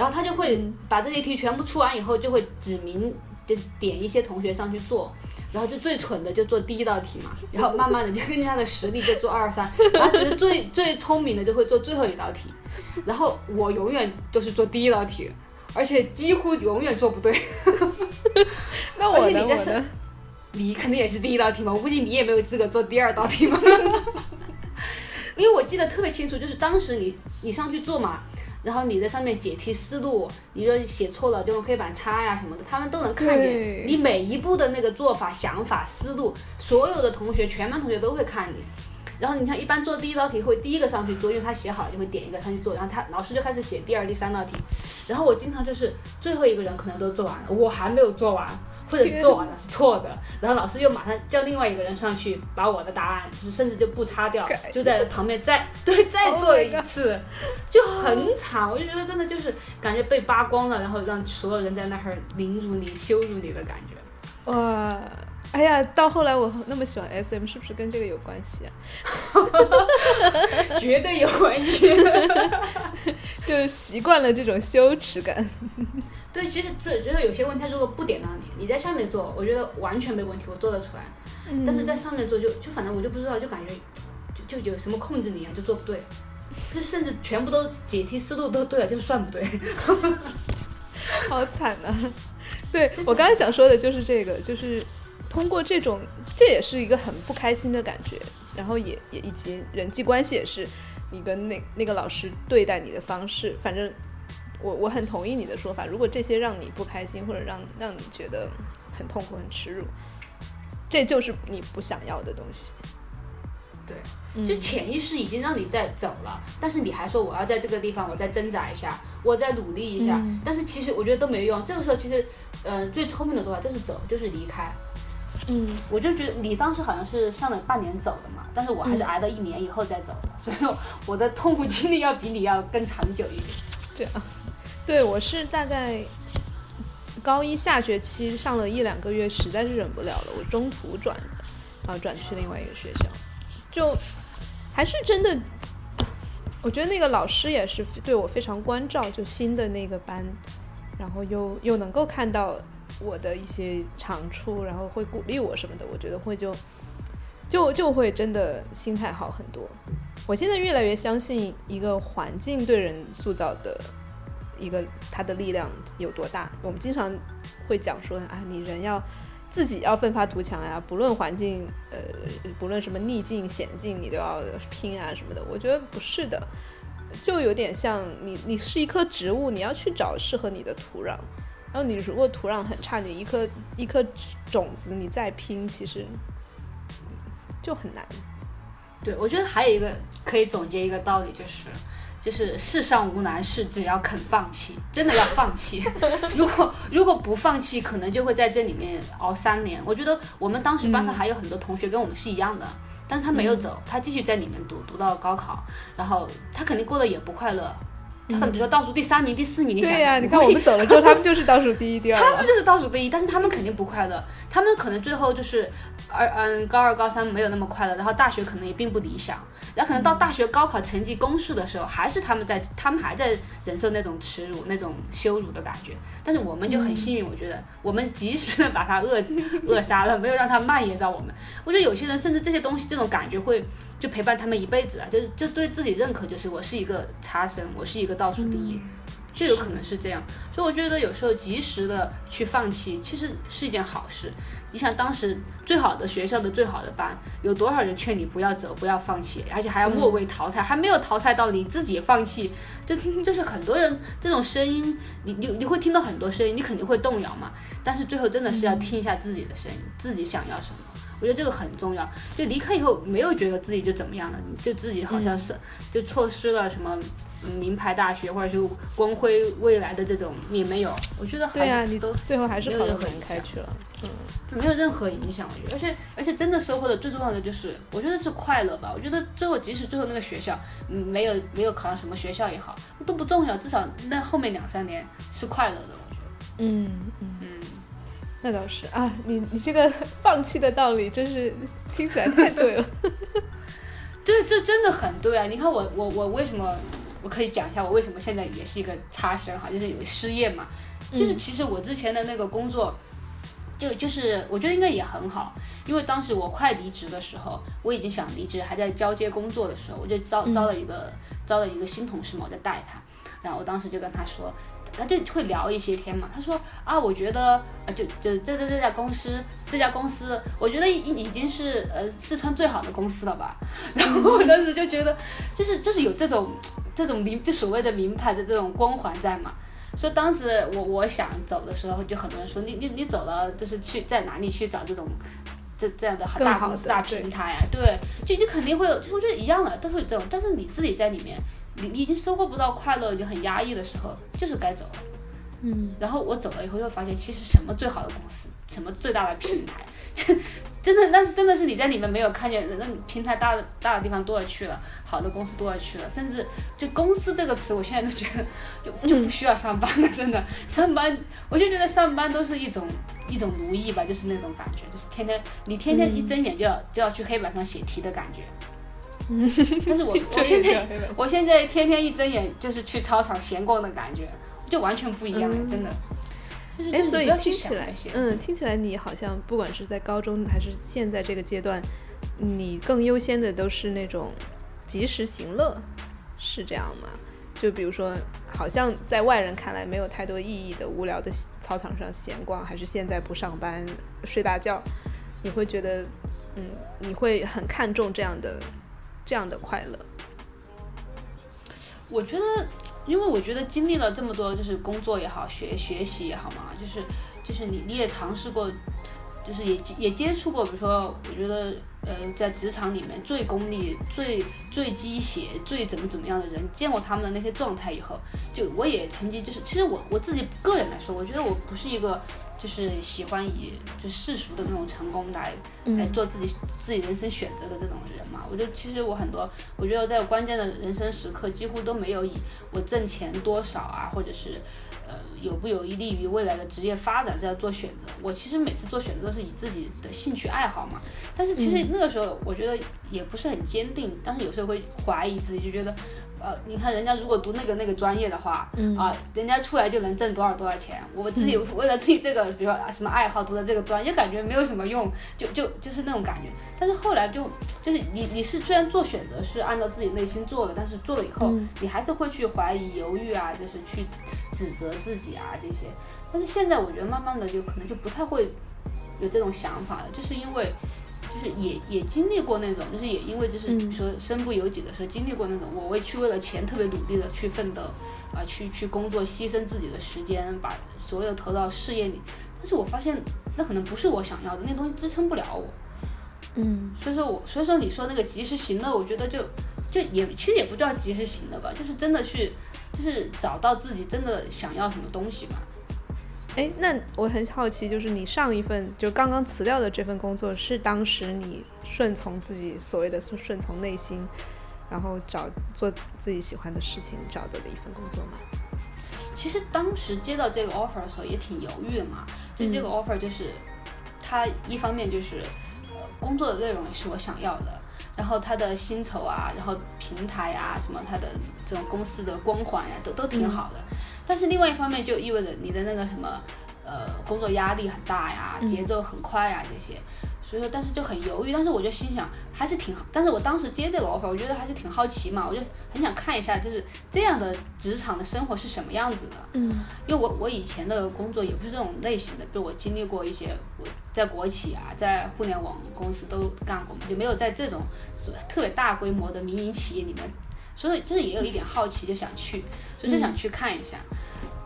然后他就会把这些题全部出完以后，就会指明就是点一些同学上去做，然后就最蠢的就做第一道题嘛，然后慢慢的就根据他的实力就做二三，然后觉得最最聪明的就会做最后一道题，然后我永远都是做第一道题，而且几乎永远做不对。那我呢？而且你在是？你肯定也是第一道题嘛，我估计你也没有资格做第二道题嘛。因为我记得特别清楚，就是当时你你上去做嘛，然后你在上面解题思路，你说写错了就用黑板擦呀什么的，他们都能看见你每一步的那个做法、想法、思路，所有的同学，全班同学都会看你。然后你像一般做第一道题会第一个上去做，因为他写好了就会点一个上去做，然后他老师就开始写第二、第三道题。然后我经常就是最后一个人可能都做完了，我还没有做完，或者是做完了是错的，然后老师又马上叫另外一个人上去把我的答案，就是甚至就不擦掉，就在旁边再 对再 Oh 做一次，就很惨。我就觉得真的就是感觉被扒光了，然后让所有人在那儿凌辱你、羞辱你的感觉。哇，哎呀，到后来我那么喜欢 SM，是不是跟这个有关系啊？绝对有关系。就习惯了这种羞耻感。对，其实对，就是有些问题，他如果不点到你，你在下面做，我觉得完全没问题，我做得出来。但是在上面做就就反正我就不知道，就感觉就就有什么控制你啊，就做不对，就甚至全部都解题思路都对了，就算不对。好惨啊！对我刚才想说的就是这个，就是通过这种，这也是一个很不开心的感觉，然后也也以及人际关系也是你跟那那个老师对待你的方式，反正我我很同意你的说法，如果这些让你不开心或者让让你觉得很痛苦、很耻辱，这就是你不想要的东西。对，就潜意识已经让你在走了，但是你还说我要在这个地方我再挣扎一下，我再努力一下，嗯但是其实我觉得都没用。这个时候其实，呃，最聪明的做法就是走，就是离开。嗯，我就觉得你当时好像是上了半年走的嘛，但是我还是挨到一年以后再走的，所以说我的痛苦经历要比你要更长久一点。这样，对我是大概高一下学期上了一两个月，实在是忍不了了，我中途转的，然后转去另外一个学校。就还是真的，我觉得那个老师也是对我非常关照，就新的那个班，然后又又能够看到我的一些长处，然后会鼓励我什么的，我觉得会就就就会真的心态好很多。我现在越来越相信一个环境对人塑造的一个它的力量有多大。我们经常会讲说啊，你人要自己要奋发图强呀，不论环境，呃，不论什么逆境险境，你都要拼啊什么的。我觉得不是的，就有点像你，你是一棵植物，你要去找适合你的土壤。然后你如果土壤很差，你一颗一颗种子你再拼，其实就很难。对，我觉得还有一个可以总结一个道理，就是，就是世上无难事，只要肯放弃，真的要放弃。如果如果不放弃，可能就会在这里面熬三年。我觉得我们当时班上还有很多同学跟我们是一样的，但是他没有走，他继续在里面读，读到高考，然后他肯定过得也不快乐。他可能比如说倒数第三名、第四名，你想，对呀、你看我们走了之后，他们就是倒数第一、第二了。他们就是倒数第一，但是他们肯定不快乐，他们可能最后就是二嗯高二高三没有那么快乐，然后大学可能也并不理想，然后可能到大学高考成绩公示的时候，还是他们在他们还在忍受那种耻辱、那种羞辱的感觉。但是我们就很幸运，我觉得我们及时的把他扼 扼杀了，没有让他蔓延到我们。我觉得有些人甚至这些东西这种感觉会就陪伴他们一辈子啊，就是就对自己认可，就是我是一个差生，我是一个倒数第一。就有可能是这样，所以我觉得有时候及时的去放弃，其实是一件好事。你想当时最好的学校的最好的班，有多少人劝你不要走，不要放弃，而且还要末位淘汰，还没有淘汰到你自己放弃，就就是很多人这种声音，你你你会听到很多声音，你肯定会动摇嘛。但是最后真的是要听一下自己的声音，自己想要什么，我觉得这个很重要。就离开以后没有觉得自己就怎么样了，就自己好像是就错失了什么。名牌大学或者是光辉未来的这种也没有，我觉得对呀、你都最后还是考到开去了。嗯，没有任何影响，我觉得，而且而且真的收获的最重要的就是，我觉得是快乐吧。我觉得最后即使最后那个学校，嗯，没有没有考上什么学校也好，都不重要，至少那后面两三年是快乐的，我觉得。嗯嗯，嗯，那倒是啊，你你这个放弃的道理真是听起来太对了。这这真的很对啊！你看我我我为什么我可以讲一下我为什么现在也是一个差生哈，就是有失业嘛，就是其实我之前的那个工作，就就是我觉得应该也很好，因为当时我快离职的时候，我已经想离职，还在交接工作的时候，我就招招了一个、招了一个新同事嘛，我在带他，然后我当时就跟他说。他就会聊一些天嘛，他说啊，我觉得呃，就就这这这家公司，这家公司，我觉得已已经是呃四川最好的公司了吧。然后我当时就觉得，就是就是有这种这种名，就所谓的名牌的这种光环在嘛。所以当时我我想走的时候，就很多人说你你你走了，就是去在哪里去找这种这这样的大公司、大平台啊？对，就你肯定会有，我觉得一样的，都会有这种。但是你自己在里面，你你已经收获不到快乐，已经很压抑的时候，就是该走了。嗯，然后我走了以后，就发现其实什么最好的公司，什么最大的平台，真 真的，那是真的是你在里面没有看见，那平台大的大的地方多了去了，好的公司多了去了，甚至就公司这个词，我现在都觉得 就就不需要上班了，真的上班，我就觉得上班都是一种一种奴役吧，就是那种感觉，就是天天你天天一睁眼就要、就要去黑板上写题的感觉。但是我我现在我现在天天一睁眼就是去操场闲逛的感觉，就完全不一样，真的。就是哎，所以听起来嗯，听起来你好像不管是在高中还是现在这个阶段，你更优先的都是那种及时行乐，是这样吗？就比如说，好像在外人看来没有太多意义的无聊的操场上闲逛，还是现在不上班睡大觉，你会觉得，嗯，你会很看重这样的这样的快乐。我觉得，因为我觉得经历了这么多，就是工作也好，学学习也好嘛，就是就是你你也尝试过，就是也也接触过，比如说，我觉得呃，在职场里面最功利、最最鸡血、最怎么怎么样的人，见过他们的那些状态以后，就我也曾经就是，其实我我自己个人来说，我觉得我不是一个就是喜欢以就世俗的那种成功来、嗯来做自己自己人生选择的这种人嘛。我觉得其实我很多，我觉得在关键的人生时刻，几乎都没有以我挣钱多少啊，或者是呃有不有利于未来的职业发展这样做选择。我其实每次做选择都是以自己的兴趣爱好嘛。但是其实那个时候我觉得也不是很坚定，但是有时候会怀疑自己，就觉得。呃，你看人家如果读那个那个专业的话，嗯啊，人家出来就能挣多少多少钱。我自己为了自己这个，比如说啊什么爱好读的这个专业，感觉没有什么用，就就就是那种感觉。但是后来就就是你你是虽然做选择是按照自己内心做的，但是做了以后，嗯你还是会去怀疑、犹豫啊，就是去指责自己啊这些。但是现在我觉得慢慢的就可能就不太会有这种想法了，就是因为。就是也也经历过那种，就是也因为就是嗯比如说身不由己的时候，经历过那种，我为去为了钱特别努力的去奋斗，啊，去去工作，牺牲自己的时间，把所有投到事业里。但是我发现那可能不是我想要的，那东西支撑不了我。嗯所以说我所以说你说那个及时行乐，我觉得就就也其实也不叫及时行乐吧，就是真的去就是找到自己真的想要什么东西吧。哎，那我很好奇，就是你上一份就刚刚辞掉的这份工作，是当时你顺从自己所谓的顺顺从内心，然后找做自己喜欢的事情找到的一份工作吗？其实当时接到这个 offer 的时候也挺犹豫的嘛，就这个 offer 就是，它一方面就是，呃，工作的内容也是我想要的，然后它的薪酬啊，然后平台啊，什么它的这种公司的光环呀、都都挺好的，但是另外一方面就意味着你的那个什么，呃，工作压力很大呀，节奏很快呀这些。所以说，但是就很犹豫，但是我就心想还是挺好，但是我当时接这个 offer，我觉得还是挺好奇嘛，我就很想看一下，就是这样的职场的生活是什么样子的。嗯因为我我以前的工作也不是这种类型的，就我经历过一些我在国企啊，在互联网公司都干过嘛，就没有在这种特别大规模的民营企业里面，所以就是也有一点好奇，就想去，所以就想去看一下。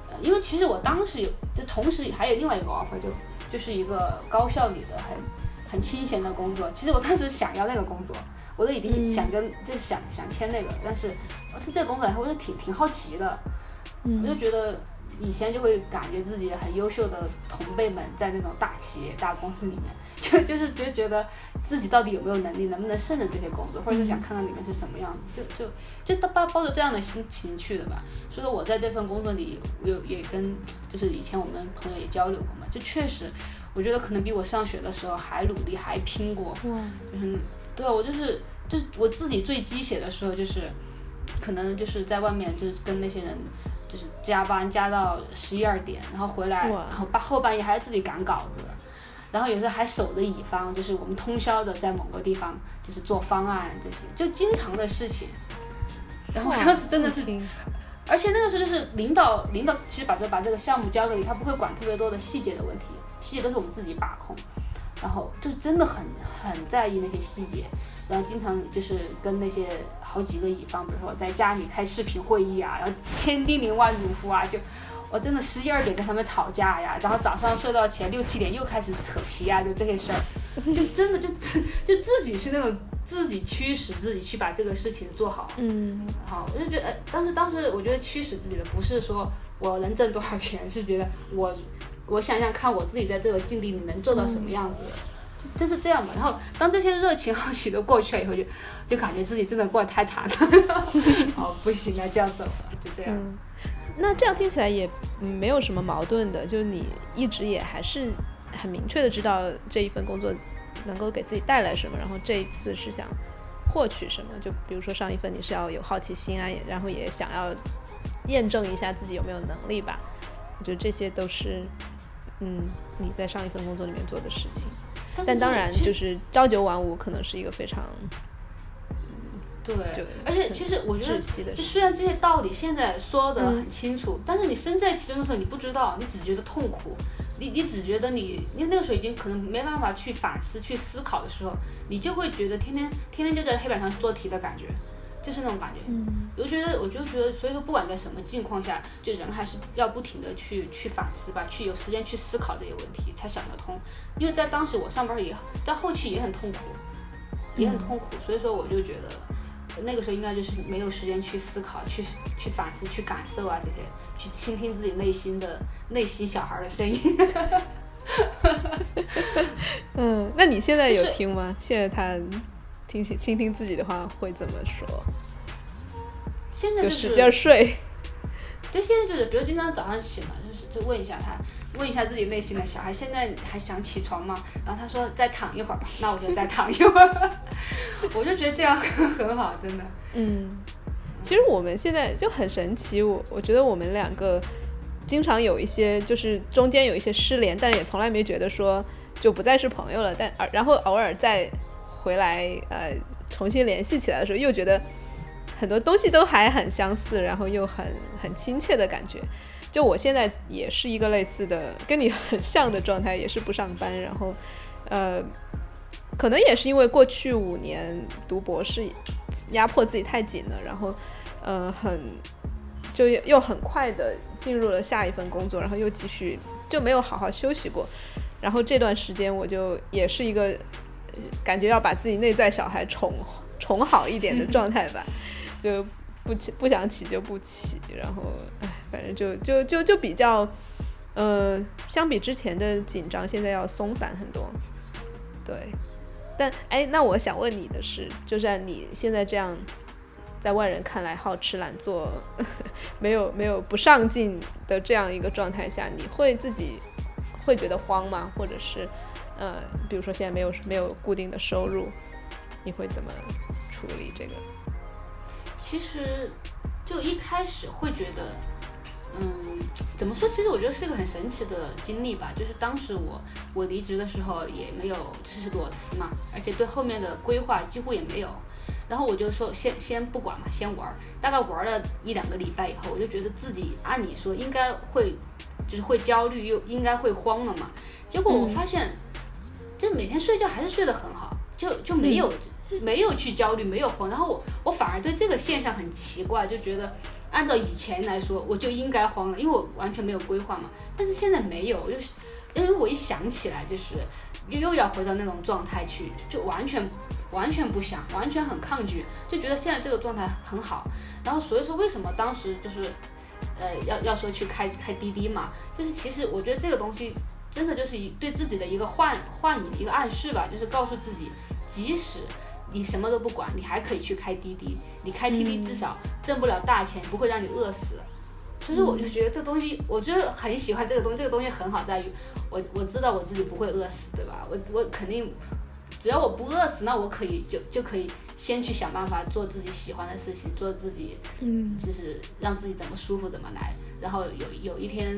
呃，因为其实我当时有，就同时还有另外一个 offer，就就是一个高校里的很很清闲的工作。其实我当时想要那个工作，我都已经想跟、就想想签那个，但是呃这个工作我就挺挺好奇的，我就嗯觉得以前就会感觉自己很优秀的同辈们在那种大企业、大公司里面，就就是觉觉得自己到底有没有能力，能不能胜任这些工作，或者是想看看里面是什么样子，就就就抱抱着这样的心情去的吧。所以说我在这份工作里，我有也跟就是以前我们朋友也交流过嘛，就确实我觉得可能比我上学的时候还努力，还拼过。哇，就是对啊，我就是就是我自己最鸡血的时候，就是可能就是在外面就是跟那些人就是加班加到十一二点，然后回来，然后半后半夜还要自己赶稿子，然后有时候还守着乙方，就是我们通宵的在某个地方就是做方案这些，就经常的事情。然后哇当时真的是而且那个时候就是领导，领导其实把这把这个项目交给你，他不会管特别多的细节的问题，细节都是我们自己把控，然后就是真的很很在意那些细节，然后经常就是跟那些好几个乙方，比如说在家里开视频会议啊，然后千叮咛万嘱咐啊，就我真的十一二点跟他们吵架呀，然后早上睡到起来六七点又开始扯皮啊，就这些事儿，就真的就自就自己是那种自己驱使自己去把这个事情做好。嗯好，我就觉得，呃但是当时我觉得驱使自己的不是说我能挣多少钱，是觉得我我想想看我自己在这个境地里能做到什么样子，就就是这样嘛。然后当这些热情好奇都过去了以后就，就感觉自己真的过得太惨了，哦不行了，就要走了，就这样。嗯，那这样听起来也没有什么矛盾的，就是你一直也还是很明确的知道这一份工作能够给自己带来什么，然后这一次是想获取什么。就比如说上一份你是要有好奇心啊，然后也想要验证一下自己有没有能力吧。我觉得这些都是嗯你在上一份工作里面做的事情。但当然，就是朝九晚五可能是一个非常对，而且其实我觉得。就虽然这些道理现在说的很清楚，但是你身在其中的时候，你不知道，你只觉得痛苦，你你只觉得你，因为那个时候已经可能没办法去反思、去思考的时候，你就会觉得天天天天就在黑板上做题的感觉，就是那种感觉。嗯我就觉得，我就觉得，所以说不管在什么境况下，就人还是要不停的去去反思吧，去有时间去思考这些问题，才想得通。因为在当时我上班也，在后期也很痛苦，也很痛苦，所以说我就觉得那个时候应该就是没有时间去思考、去去反思、去感受啊这些，去倾听自己内心的内心小孩的声音。嗯，那你现在有就是听吗？现在他听听倾听自己的话会怎么说？现在就是使劲儿睡。对，现在就是，比如今天早上醒了，就是就问一下他，问一下自己内心的小孩，现在还想起床吗？然后他说再躺一会儿吧，那我就再躺一会儿。我就觉得这样很好，真的。嗯，其实我们现在就很神奇，我我觉得我们两个经常有一些就是中间有一些失联，但也从来没觉得说就不再是朋友了，但而然后偶尔再回来呃重新联系起来的时候，又觉得很多东西都还很相似，然后又很很亲切的感觉。就我现在也是一个类似的，跟你很像的状态，也是不上班，然后呃，可能也是因为过去五年读博士压迫自己太紧了，然后呃很就又又很快的进入了下一份工作，然后又继续就没有好好休息过，然后这段时间我就也是一个呃感觉要把自己内在小孩宠宠好一点的状态吧，就不起不想起就不起，然后哎，反正就就就就比较，呃，相比之前的紧张，现在要松散很多。对，但哎，那我想问你的是，就是你现在这样，在外人看来好吃懒做，没有没有不上进的这样一个状态下，你会自己会觉得慌吗？或者是呃，比如说现在没有没有固定的收入，你会怎么处理这个？其实就一开始会觉得，嗯，怎么说？其实我觉得是个很神奇的经历吧。就是当时我我离职的时候也没有就是裸辞嘛，而且对后面的规划几乎也没有。然后我就说先先不管嘛，先玩儿。大概玩了一两个礼拜以后，我就觉得自己按理说应该会就是会焦虑，又应该会慌了嘛。结果我发现，就每天睡觉还是睡得很好，就就没有、没有去焦虑，没有慌。然后我我反而对这个现象很奇怪，就觉得按照以前来说，我就应该慌了，因为我完全没有规划嘛。但是现在没有，就是因为我一想起来，就是又又要回到那种状态去，就完全完全不想，完全很抗拒，就觉得现在这个状态很好。然后所以说，为什么当时就是呃要要说去开开滴滴嘛，就是其实我觉得这个东西真的就是一对自己的一个幻幻影，一个暗示吧，就是告诉自己，即使你什么都不管，你还可以去开滴滴，你开滴滴至少挣不了大钱，不会让你饿死。所以我就觉得这东西，我觉得很喜欢这个东西。这个东西很好在于，我我知道我自己不会饿死，对吧？我我肯定，只要我不饿死，那我可以就就可以先去想办法做自己喜欢的事情，做自己嗯就是让自己怎么舒服怎么来。然后有有一天，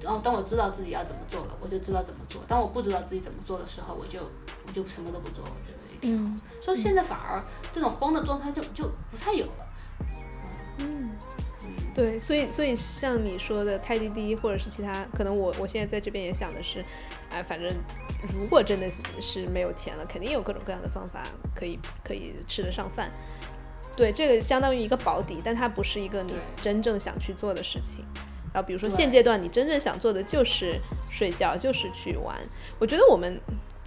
然后当我知道自己要怎么做了，我就知道怎么做；当我不知道自己怎么做的时候，我就我就什么都不做。我觉得。嗯所以现在反而这种慌的状态就就不太有了。嗯，对，所以所以像你说的开滴滴或者是其他，可能我我现在在这边也想的是，哎，反正如果真的是是没有钱了，肯定有各种各样的方法可以可以吃得上饭。对，这个相当于一个保底，但它不是一个你真正想去做的事情。然后比如说现阶段你真正想做的就是睡觉，就是去玩。我觉得我们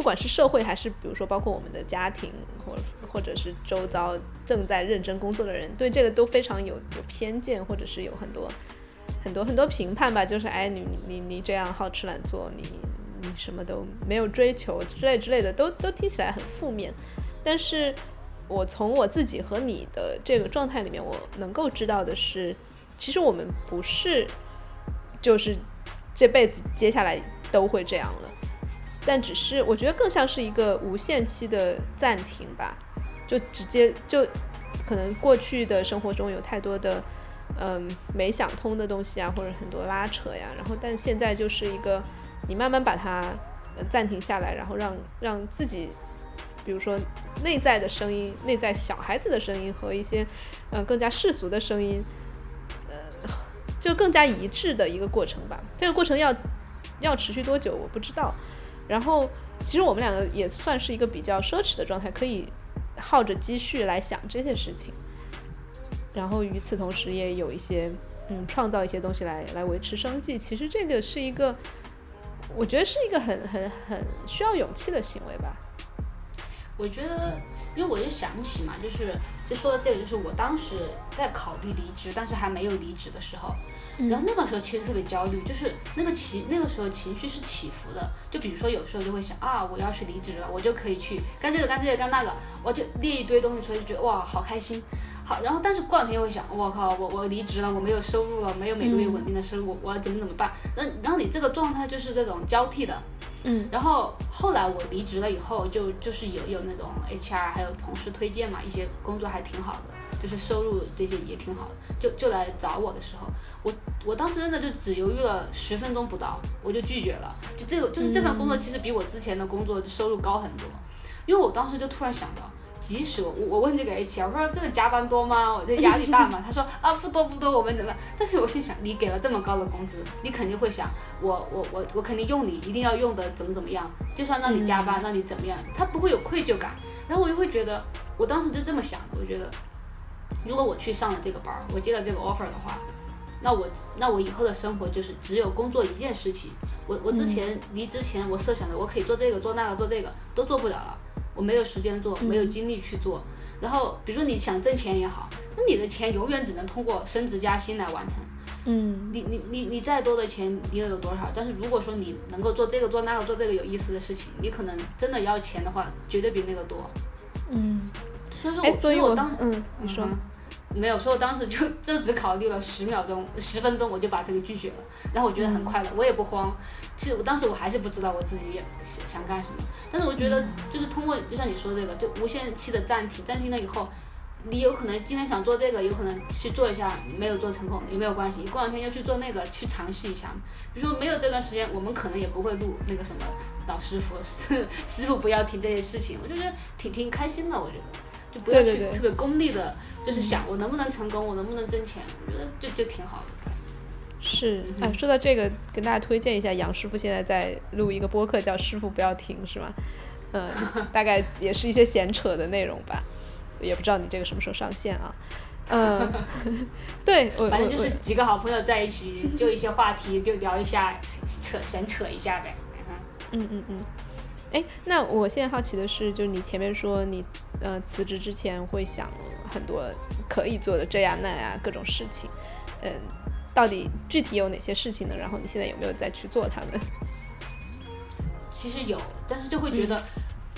不管是社会还是比如说包括我们的家庭，或或者是周遭正在认真工作的人，对这个都非常有有偏见，或者是有很多很多很多评判吧。就是哎，你你你这样好吃懒做，你你什么都没有追求之类之类的，都都听起来很负面。但是我从我自己和你的这个状态里面，我能够知道的是，其实我们不是就是这辈子接下来都会这样了，但只是我觉得更像是一个无限期的暂停吧，就直接就可能过去的生活中有太多的嗯没想通的东西啊，或者很多拉扯呀，然后但现在就是一个你慢慢把它呃暂停下来，然后让让自己。比如说内在的声音、内在小孩子的声音和一些呃更加世俗的声音，呃，就更加一致的一个过程吧。这个过程要要持续多久我不知道。然后其实我们两个也算是一个比较奢侈的状态，可以耗着积蓄来想这些事情。然后与此同时也有一些嗯创造一些东西来来维持生计。其实这个是一个，我觉得是一个很很很需要勇气的行为吧。我觉得，因为我就想起嘛，就是就说到这个，就是我当时在考虑离职，但是还没有离职的时候，然后那个时候其实特别焦虑，就是那个情那个时候情绪是起伏的。就比如说有时候就会想啊，我要是离职了，我就可以去干这个干这个干那个，我就列一堆东西出来，就觉得哇好开心。好，然后但是过两天又会想，我靠，我我离职了，我没有收入了，没有每个月稳定的收入，我我要怎么怎么办？那然后你这个状态就是这种交替的。嗯，然后后来我离职了以后，就就是有有那种 HR 还有同事推荐嘛，一些工作还挺好的，就是收入这些也挺好的，就就来找我的时候，我我当时真的就只犹豫了十分钟不到，我就拒绝了。就这个就是这份工作其实比我之前的工作收入高很多，因为我当时就突然想到。即使我我问这个 HR，我说这个加班多吗？我这压力大吗？他说啊不多不多，我们怎么？但是我心想，你给了这么高的工资，你肯定会想，我我我我肯定用你，一定要用的怎么怎么样？就算让你加班，让你怎么样？他不会有愧疚感。然后我就会觉得，我当时就这么想的，我觉得，如果我去上了这个班，我接了这个 offer 的话，那我那我以后的生活就是只有工作一件事情。我我之前离之前我设想的，我可以做这个做那个做这个都做不了了。我没有时间做，没有精力去做。然后，比如说你想挣钱也好，那你的钱永远只能通过升职加薪来完成。嗯，你你你你再多的钱，你又有多少？但是如果说你能够做这个做那个做这个有意思的事情，你可能真的要钱的话，绝对比那个多。嗯，所以说，所以我当嗯，你说。没有，所以我当时就就只考虑了十秒钟、十分钟，我就把这个拒绝了。然后我觉得很快乐，我也不慌。其实我当时我还是不知道我自己想想干什么，但是我觉得就是通过，就像你说这个，就无限期的暂停，暂停了以后，你有可能今天想做这个，有可能去做一下，没有做成功也没有关系，过两天又去做那个，去尝试一下。比如说没有这段时间，我们可能也不会录那个什么老师傅，师师傅不要停这些事情，我就觉得挺挺开心的，我觉得。就不要去特别功利的，就是想我能不能成功，我能不能挣钱，我觉得就就挺好的。是，哎，说到这个，跟大家推荐一下，杨师傅现在在录一个播客，叫《师傅不要停》，是吗？嗯，大概也是一些闲扯的内容吧，也不知道你这个什么时候上线啊？嗯，对，反正就是几个好朋友在一起，就一些话题就聊一下，扯闲扯一下呗。嗯嗯嗯。哎，那我现在好奇的是，就是你前面说你呃辞职之前会想很多可以做的这样那样各种事情，嗯，到底具体有哪些事情呢？然后你现在有没有再去做它们？其实有，但是就会觉得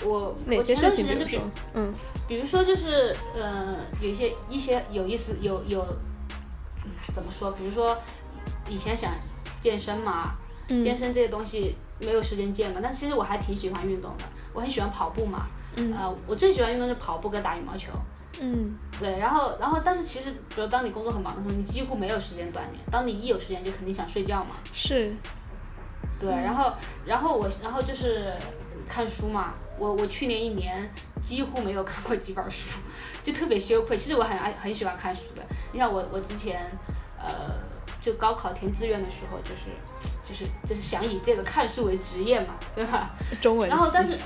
我哪些事情，比如说，嗯，比如说就是呃有一些一些有意思有有怎么说？比如说以前想健身嘛，健身这些东西。没有时间健嘛，但其实我还挺喜欢运动的，我很喜欢跑步嘛，呃，我最喜欢运动是跑步跟打羽毛球，嗯，对，然后然后但是其实，比如当你工作很忙的时候，你几乎没有时间锻炼，当你一有时间就肯定想睡觉嘛，是，对，然后然后我然后就是看书嘛，我我去年一年几乎没有看过几本书，就特别羞愧，其实我很爱很喜欢看书的，你像我我之前呃就高考填志愿的时候就是。就是就是想以这个看书为职业嘛，对吧？中文。然后但是，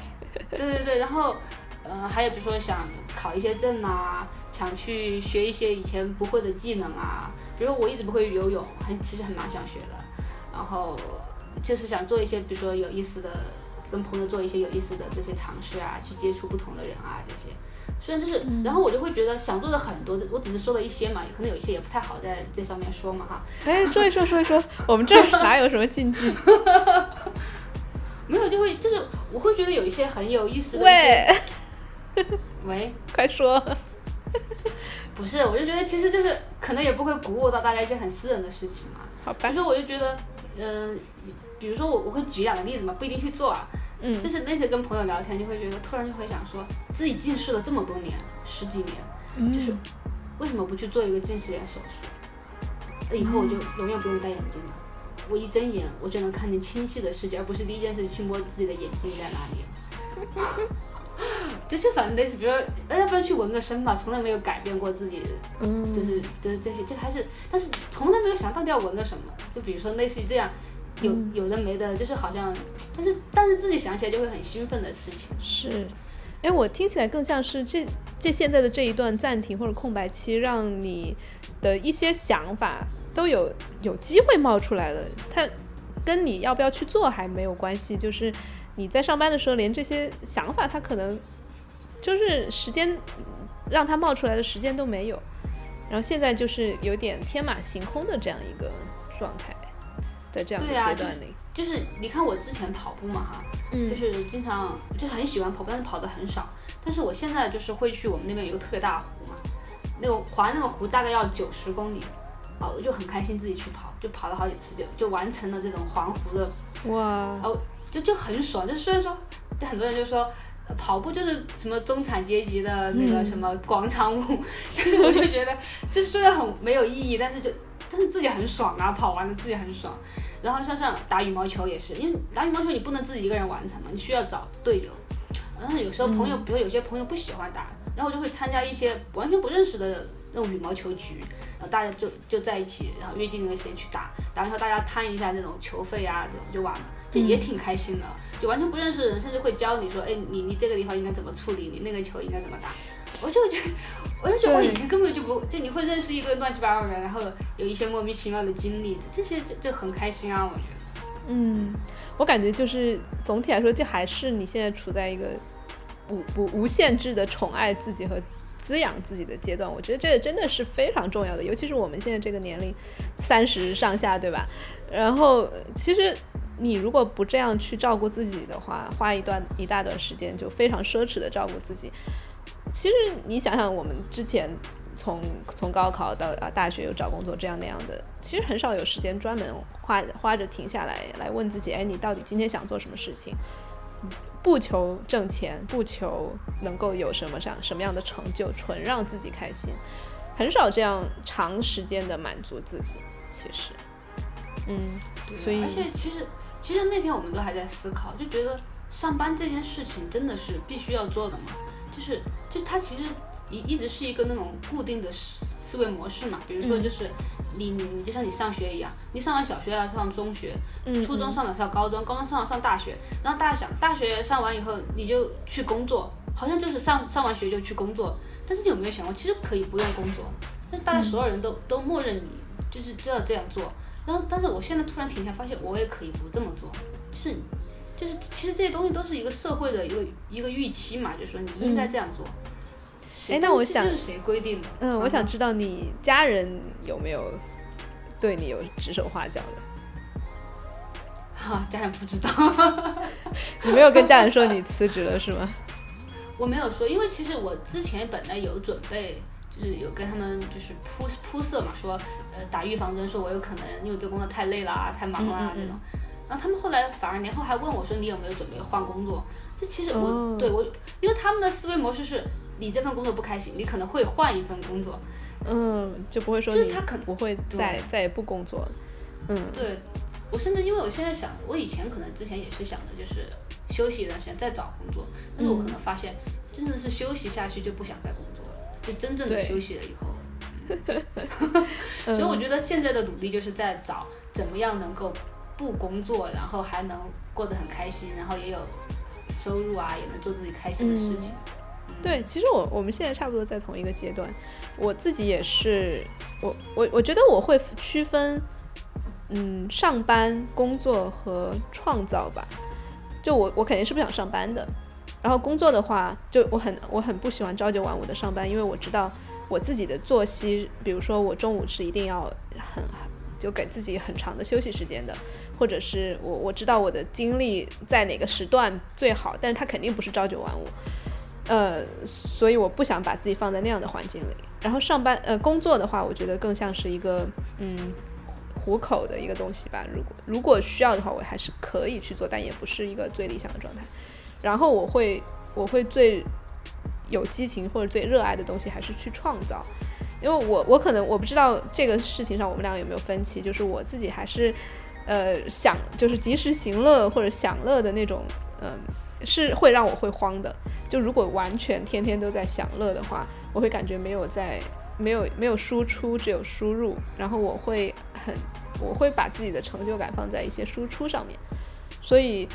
对对对，然后，呃，还有比如说想考一些证啊，想去学一些以前不会的技能啊，比如说我一直不会游泳，很其实很蛮想学的。然后就是想做一些比如说有意思的，跟朋友做一些有意思的这些尝试啊，去接触不同的人啊这些。虽然就是，然后我就会觉得想做的很多的，我只是说了一些嘛，可能有一些也不太好在这上面说嘛哈。哎，说一说说一说，我们这儿哪有什么禁忌？没有，就会就是我会觉得有一些很有意思的。喂，喂，快说。不是，我就觉得其实就是可能也不会鼓舞到大家一些很私人的事情嘛。好吧。比如说，我就觉得，嗯，比如说我我会举两个例子嘛，不一定去做啊。嗯，就是那些跟朋友聊天，就会觉得突然就会想说，自己近视了这么多年，十几年，就是为什么不去做一个近视眼手术？那以后我就永远不用戴眼镜了，我一睁眼我就能看见清晰的世界，而不是第一件事去摸自己的眼睛在哪里。就是反正类似，比如说，那要不然去纹个身吧，从来没有改变过自己，嗯就是就是这些，就还是，但是从来没有想到底要纹个什么，就比如说类似于这样。有有的没的，就是好像，但是但是自己想起来就会很兴奋的事情。是，哎，我听起来更像是这这现在的这一段暂停或者空白期，让你的一些想法都有有机会冒出来了。它跟你要不要去做还没有关系，就是你在上班的时候，连这些想法他可能就是时间让他冒出来的时间都没有。然后现在就是有点天马行空的这样一个状态，在这样的阶段里，就是你看我之前跑步嘛哈，嗯就是经常就很喜欢跑步，但是跑的很少。但是我现在就是会去我们那边有一个特别大的湖嘛，那个划那个湖大概要九十公里，啊，我就很开心自己去跑，就跑了好几次，就就完成了这种环湖的哇，哦，就就很爽。就虽然说，就很多人就说。呃跑步就是什么中产阶级的那个嗯什么广场舞，但是我就觉得，就是虽然很没有意义，但是就但是自己很爽啊，跑完了自己很爽。然后像像打羽毛球也是，因为打羽毛球你不能自己一个人完成嘛，你需要找队友。然后有时候朋友，比如有些朋友不喜欢打，然后我就会参加一些完全不认识的那种羽毛球局，然后大家就就在一起，然后约定那个时间去打，打完以后大家摊一下那种球费啊，这种就完了，就也挺开心的。就完全不认识的人，甚至会教你说，哎，你你这个地方应该怎么处理，你那个球应该怎么打。我就觉得，我就觉得我以前根本就不，就你会认识一堆乱七八糟的人，然后有一些莫名其妙的经历，这些就就很开心啊，我觉得。嗯，我感觉就是总体来说，就还是你现在处在一个无不无限制的宠爱自己和滋养自己的阶段。我觉得这个真的是非常重要的，尤其是我们现在这个年龄，三十上下，对吧？然后其实你如果不这样去照顾自己的话，花一段一大段时间就非常奢侈的照顾自己。其实你想想，我们之前从从高考到啊大学又找工作这样那样的，其实很少有时间专门花花着停下来来问自己，哎，你到底今天想做什么事情？不求挣钱，不求能够有什么上什么样的成就，纯让自己开心，很少这样长时间的满足自己。其实，嗯，所以而且其实其实那天我们都还在思考，就觉得上班这件事情真的是必须要做的嘛？就是就是它其实一一直是一个那种固定的思思维模式嘛。比如说嗯。就是你你你就像你上学一样，你上完小学要上中学，嗯初中上了上高中，高中上了上大学，然后大家想大学上完以后你就去工作，好像就是上上完学就去工作，但是你有没有想过，其实可以不用工作，那大家所有人都、都默认你就是就要这样做，然后但是我现在突然停下，发现我也可以不这么做，就是就是其实这些东西都是一个社会的一个一个预期嘛，就是说你应该这样做。谁哎那我想这是谁规定的？嗯，我想知道你家人有没有对你有指手画脚的？哈，家人不知道。你没有跟家人说你 辞职了是吗？我没有说，因为其实我之前本来有准备，就是有跟他们就是铺铺设嘛，说呃打预防针，说我有可能因为这工作太累啦、太忙啦、嗯嗯嗯这种。然后他们后来反而年后还问我说你有没有准备换工作？这其实我、哦对我，因为他们的思维模式是你这份工作不开心，你可能会换一份工作。嗯，就不会说你就是他可能不会再再也不工作了。嗯，对我甚至因为我现在想，我以前可能之前也是想的就是休息一段时间再找工作，但是我可能发现真的是休息下去就不想再工作了，就真正的休息了以后。嗯。所以我觉得现在的努力就是在找怎么样能够不工作，然后还能过得很开心，然后也有收入啊，也能做自己开心的事情。对，其实我我们现在差不多在同一个阶段，我自己也是，我我我觉得我会区分，嗯，上班、工作和创造吧。就我我肯定是不想上班的，然后工作的话，就我很我很不喜欢朝九晚五的上班，因为我知道我自己的作息，比如说我中午是一定要很就给自己很长的休息时间的，或者是我我知道我的精力在哪个时段最好，但是它肯定不是朝九晚五。呃，所以我不想把自己放在那样的环境里。然后上班呃工作的话，我觉得更像是一个嗯糊口的一个东西吧。如果如果需要的话，我还是可以去做，但也不是一个最理想的状态。然后我会我会最有激情或者最热爱的东西还是去创造，因为我我可能我不知道这个事情上我们俩有没有分歧，就是我自己还是呃享就是及时行乐或者享乐的那种嗯。是会让我会慌的。就如果完全天天都在享乐的话，我会感觉没有在没有没有输出，只有输入。然后我会很我会把自己的成就感放在一些输出上面。所以，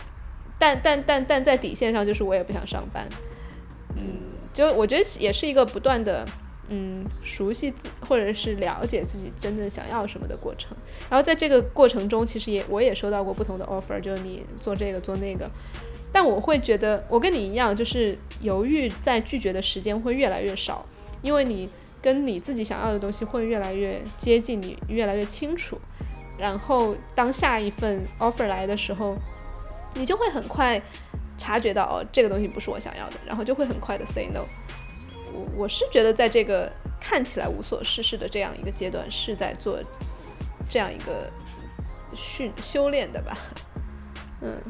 但但但但在底线上，就是我也不想上班。嗯，就我觉得也是一个不断的嗯熟悉自或者是了解自己真正想要什么的过程。然后在这个过程中，其实也我也收到过不同的 offer，就是你做这个做那个。但我会觉得，我跟你一样，就是犹豫在拒绝的时间会越来越少，因为你跟你自己想要的东西会越来越接近，你越来越清楚。然后当下一份 offer 来的时候，你就会很快察觉到哦，这个东西不是我想要的，然后就会很快的 say no。我我是觉得在这个看起来无所事事的这样一个阶段，是在做这样一个训修炼的吧，嗯。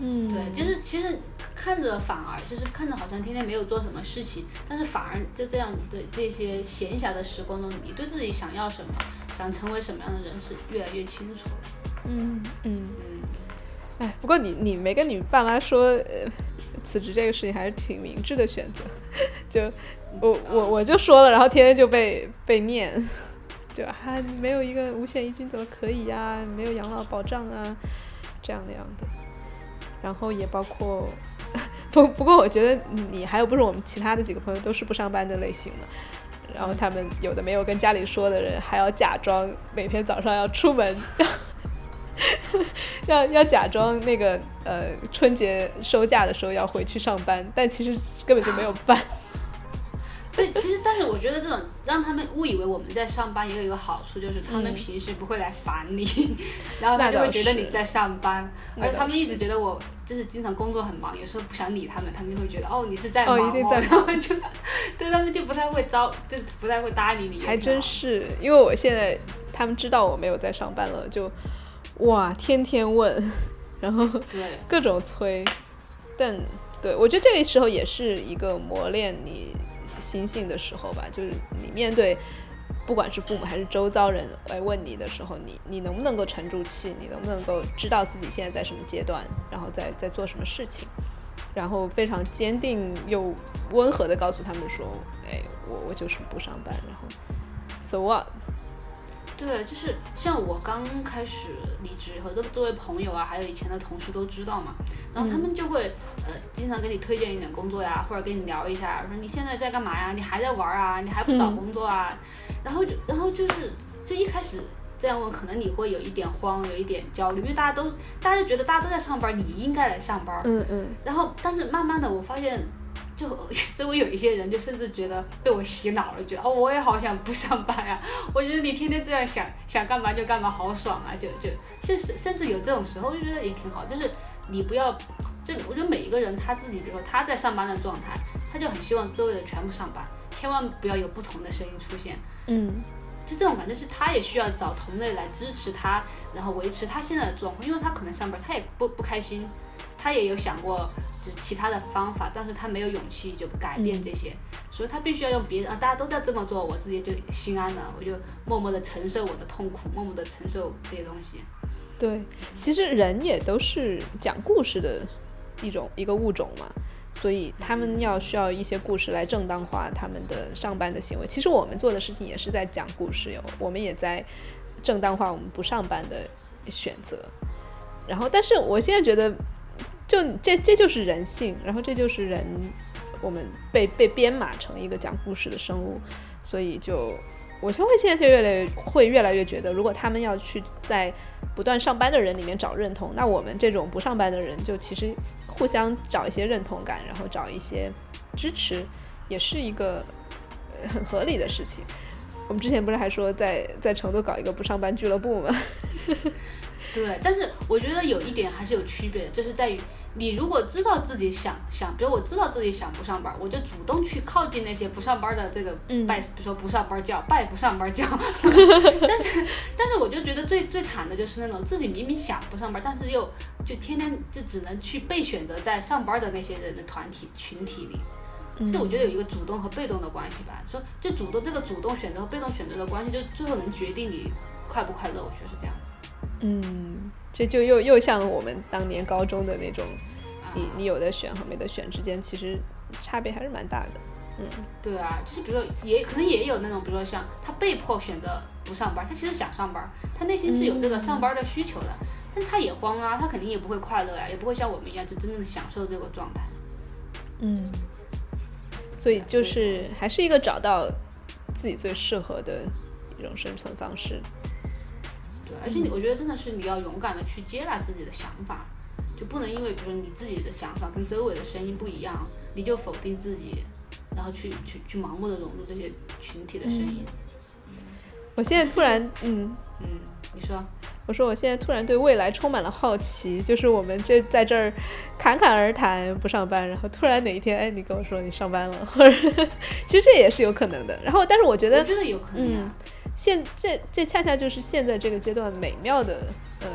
嗯，对，就是其实看着反而就是看着好像天天没有做什么事情，但是反而在这样的这些闲暇的时光中，你对自己想要什么，想成为什么样的人是越来越清楚了。嗯嗯嗯，哎，不过你你没跟你爸妈说呃辞职这个事情，还是挺明智的选择。就 我我我就说了，然后天天就被被念，就还没有一个五险一金怎么可以呀？没有养老保障啊，这样那样的。然后也包括，不不过我觉得你还有不是我们其他的几个朋友都是不上班的类型的，然后他们有的没有跟家里说的人，还要假装每天早上要出门，要要假装那个呃春节收假的时候要回去上班，但其实根本就没有办。对，其实但是我觉得这种让他们误以为我们在上班也有一个好处，就是他们平时不会来烦你，然后他就会觉得你在上班，而且他们一直觉得我就是经常工作很忙，有时候不想理他们，他们就会觉得哦你是在忙，哦一定在然后就对他们就不太会招，就是不太会搭理你。还真是，因为我现在他们知道我没有在上班了，就哇天天问，然后对。各种催，但对我觉得这个时候也是一个磨练你心性的时候吧，就是你面对不管是父母还是周遭人来问你的时候，你你能不能够沉住气，你能不能够知道自己现在在什么阶段，然后在在做什么事情，然后非常坚定又温和的告诉他们说，哎，我我就是不上班，然后 so what。对，就是像我刚开始离职以后，这这位朋友啊，还有以前的同事都知道嘛，然后他们就会呃经常给你推荐一点工作呀，或者跟你聊一下，说你现在在干嘛呀？你还在玩啊？你还不找工作啊？然后就然后就是就一开始这样问，可能你会有一点慌，有一点焦虑，因为大家都大家就觉得大家都在上班，你应该来上班。嗯嗯，然后但是慢慢的我发现。就 周围有一些人，就甚至觉得被我洗脑了，觉得哦，我也好想不上班呀。我觉得你天天这样想想干嘛就干嘛，好爽啊！就就就是甚至有这种时候，就觉得也挺好。就是你不要，就我觉得每一个人他自己，比如说他在上班的状态，他就很希望周围的人全部上班，千万不要有不同的声音出现。嗯，就这种感觉是他也需要找同类来支持他，然后维持他现在的状况，因为他可能上班他也不不开心，他也有想过。就是其他的方法，但是他没有勇气就改变这些，所以他必须要用别人啊，大家都在这么做，我自己就心安了，我就默默的承受我的痛苦，默默的承受这些东西。对，其实人也都是讲故事的一种一个物种嘛，所以他们要需要一些故事来正当化他们的上班的行为。其实我们做的事情也是在讲故事哟，我们也在正当化我们不上班的选择。然后，但是我现在觉得。就这这就是人性，然后这就是人，我们被被编码成一个讲故事的生物，所以就我就会现在就越来越会越来越觉得，如果他们要去在不断上班的人里面找认同，那我们这种不上班的人就其实互相找一些认同感，然后找一些支持，也是一个很合理的事情。我们之前不是还说在在成都搞一个不上班俱乐部吗？对，但是我觉得有一点还是有区别的，就是在于你如果知道自己想想，比如我知道自己想不上班，我就主动去靠近那些不上班的这个拜，比如说不上班叫拜不上班叫。但是但是我就觉得最最惨的就是那种自己明明想不上班，但是又就天天就只能去被选择在上班的那些人的团体群体里。就我觉得有一个主动和被动的关系吧，说就主动这个主动选择和被动选择的关系，就最后能决定你快不快乐，我觉得是这样。嗯，这就又又像我们当年高中的那种，你你有的选和没得选之间，其实差别还是蛮大的。嗯，对啊，就是比如说，也可能也有那种，比如说像他被迫选择不上班，他其实想上班，他内心是有这个上班的需求的，但他也慌啊，他肯定也不会快乐呀，也不会像我们一样就真正的享受这个状态。嗯，所以就是还是一个找到自己最适合的一种生存方式。对，而且你，我觉得真的是你要勇敢的去接纳自己的想法，就不能因为比如说你自己的想法跟周围的声音不一样，你就否定自己然后去去去盲目的融入这些群体的声音。我现在突然，嗯，嗯，你说，我说我现在突然对未来充满了好奇，就是我们这在这儿侃侃而谈不上班，然后突然哪一天，哎，你跟我说你上班了，或 者其实这也是有可能的。然后，但是我觉得，我觉得有可能啊、嗯，现这这恰恰就是现在这个阶段美妙的呃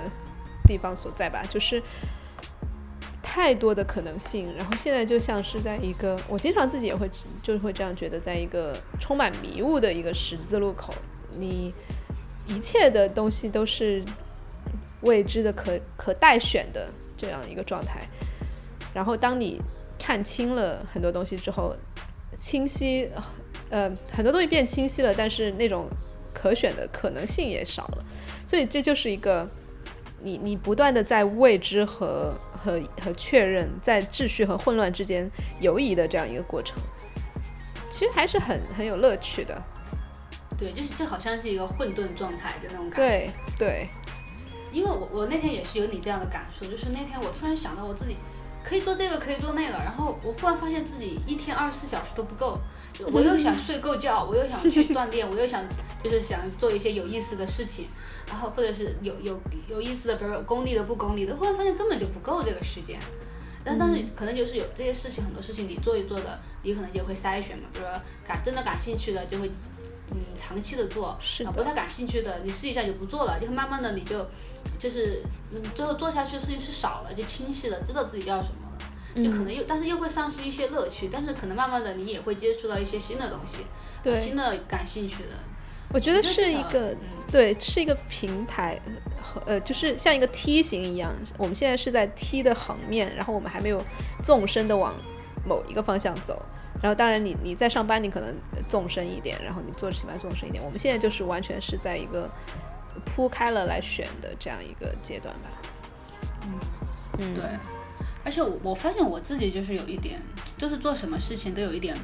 地方所在吧，就是太多的可能性。然后现在就像是在一个，我经常自己也会就是会这样觉得，在一个充满迷雾的一个十字路口，你一切的东西都是未知的、可可待选的这样一个状态。然后当你看清了很多东西之后，清晰，呃，很多东西变清晰了，但是那种可选的可能性也少了，所以这就是一个你你不断的在未知和和和确认，在秩序和混乱之间游移的这样一个过程，其实还是很很有乐趣的。对，就是就好像是一个混沌状态的那种感觉。对对，因为我我那天也是有你这样的感受，就是那天我突然想到我自己可以做这个，可以做那个，然后我忽然发现自己一天二十四小时都不够，我又想睡够觉，我又想去锻炼，我又想就是想做一些有意思的事情，然后或者是有有有意思的，比如说功利的、不功利的，忽然发现根本就不够这个时间。但但是可能就是有这些事情，很多事情你做一做的，你可能就会筛选嘛，比如说感真的感兴趣的就会。嗯，长期的做，啊，是的不太感兴趣的，你试一下就不做了，就慢慢的你就，就是，嗯，最后做下去的事情是少了，就清晰了，知道自己要什么了，就可能又，但是又会丧失一些乐趣，但是可能慢慢的你也会接触到一些新的东西，对新的感兴趣的，我觉得是一个嗯，对，是一个平台，和呃，就是像一个梯形一样。我们现在是在梯的横面，然后我们还没有纵深的往某一个方向走。然后，当然你你在上班，你可能纵深一点，然后你做起来纵深一点。我们现在就是完全是在一个铺开了来选的这样一个阶段吧。嗯，对，而且我我发现我自己就是有一点，就是做什么事情都有一点。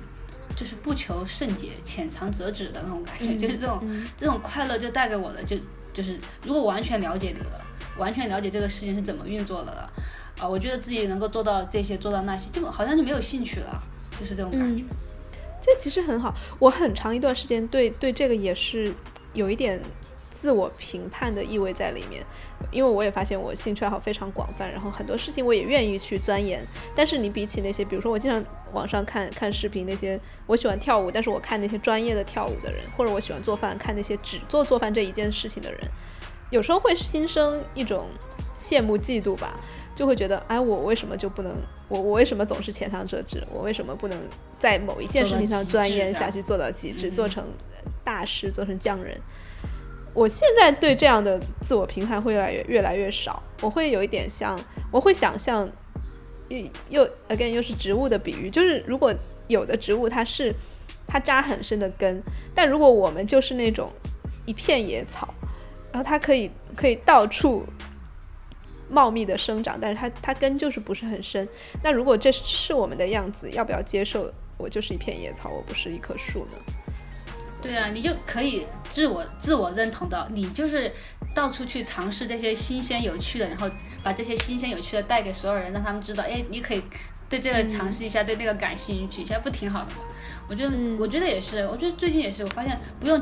就是不求甚解、浅尝辄止的那种感觉，嗯就是这种、嗯这种快乐就带给我的，就就是如果完全了解你了，完全了解这个事情是怎么运作的了，啊、我觉得自己能够做到这些，做到那些，就好像就没有兴趣了，就是这种感觉。嗯，这其实很好。我很长一段时间对对这个也是有一点自我评判的意味在里面，因为我也发现我兴趣爱好非常广泛，然后很多事情我也愿意去钻研。但是你比起那些，比如说我经常网上看看视频，那些我喜欢跳舞，但是我看那些专业的跳舞的人，或者我喜欢做饭，看那些只做做饭这一件事情的人，有时候会心生一种羡慕嫉妒吧。就会觉得，哎，我为什么就不能？我我为什么总是浅尝辄止？我为什么不能在某一件事情上钻研下去，做到极致，嗯做成大师，做成匠人？我现在对这样的自我评判会越来越越来越少，我会有一点像，我会想象，又又 again 又是植物的比喻，就是如果有的植物它是它扎很深的根，但如果我们就是那种一片野草，然后它可以可以到处茂密的生长，但是它它根就是不是很深。那如果这是我们的样子，要不要接受我就是一片野草，我不是一棵树呢？对啊，你就可以自我自我认同到，你就是到处去尝试这些新鲜有趣的，然后把这些新鲜有趣的带给所有人，让他们知道，哎，你可以对这个尝试一下，对那个感兴趣一下，不挺好的吗？我觉得，嗯我觉得也是，我觉得最近也是，我发现不用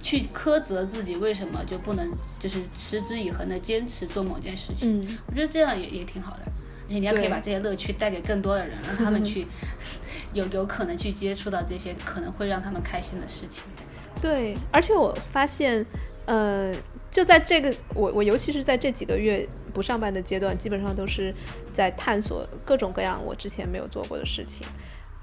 去去苛责自己为什么就不能就是持之以恒的坚持做某件事情，嗯，我觉得这样也也挺好的，而且你还可以把这些乐趣带给更多的人，让他们去 有有可能去接触到这些可能会让他们开心的事情。对，而且我发现，呃，就在这个我我尤其是在这几个月不上班的阶段，基本上都是在探索各种各样我之前没有做过的事情。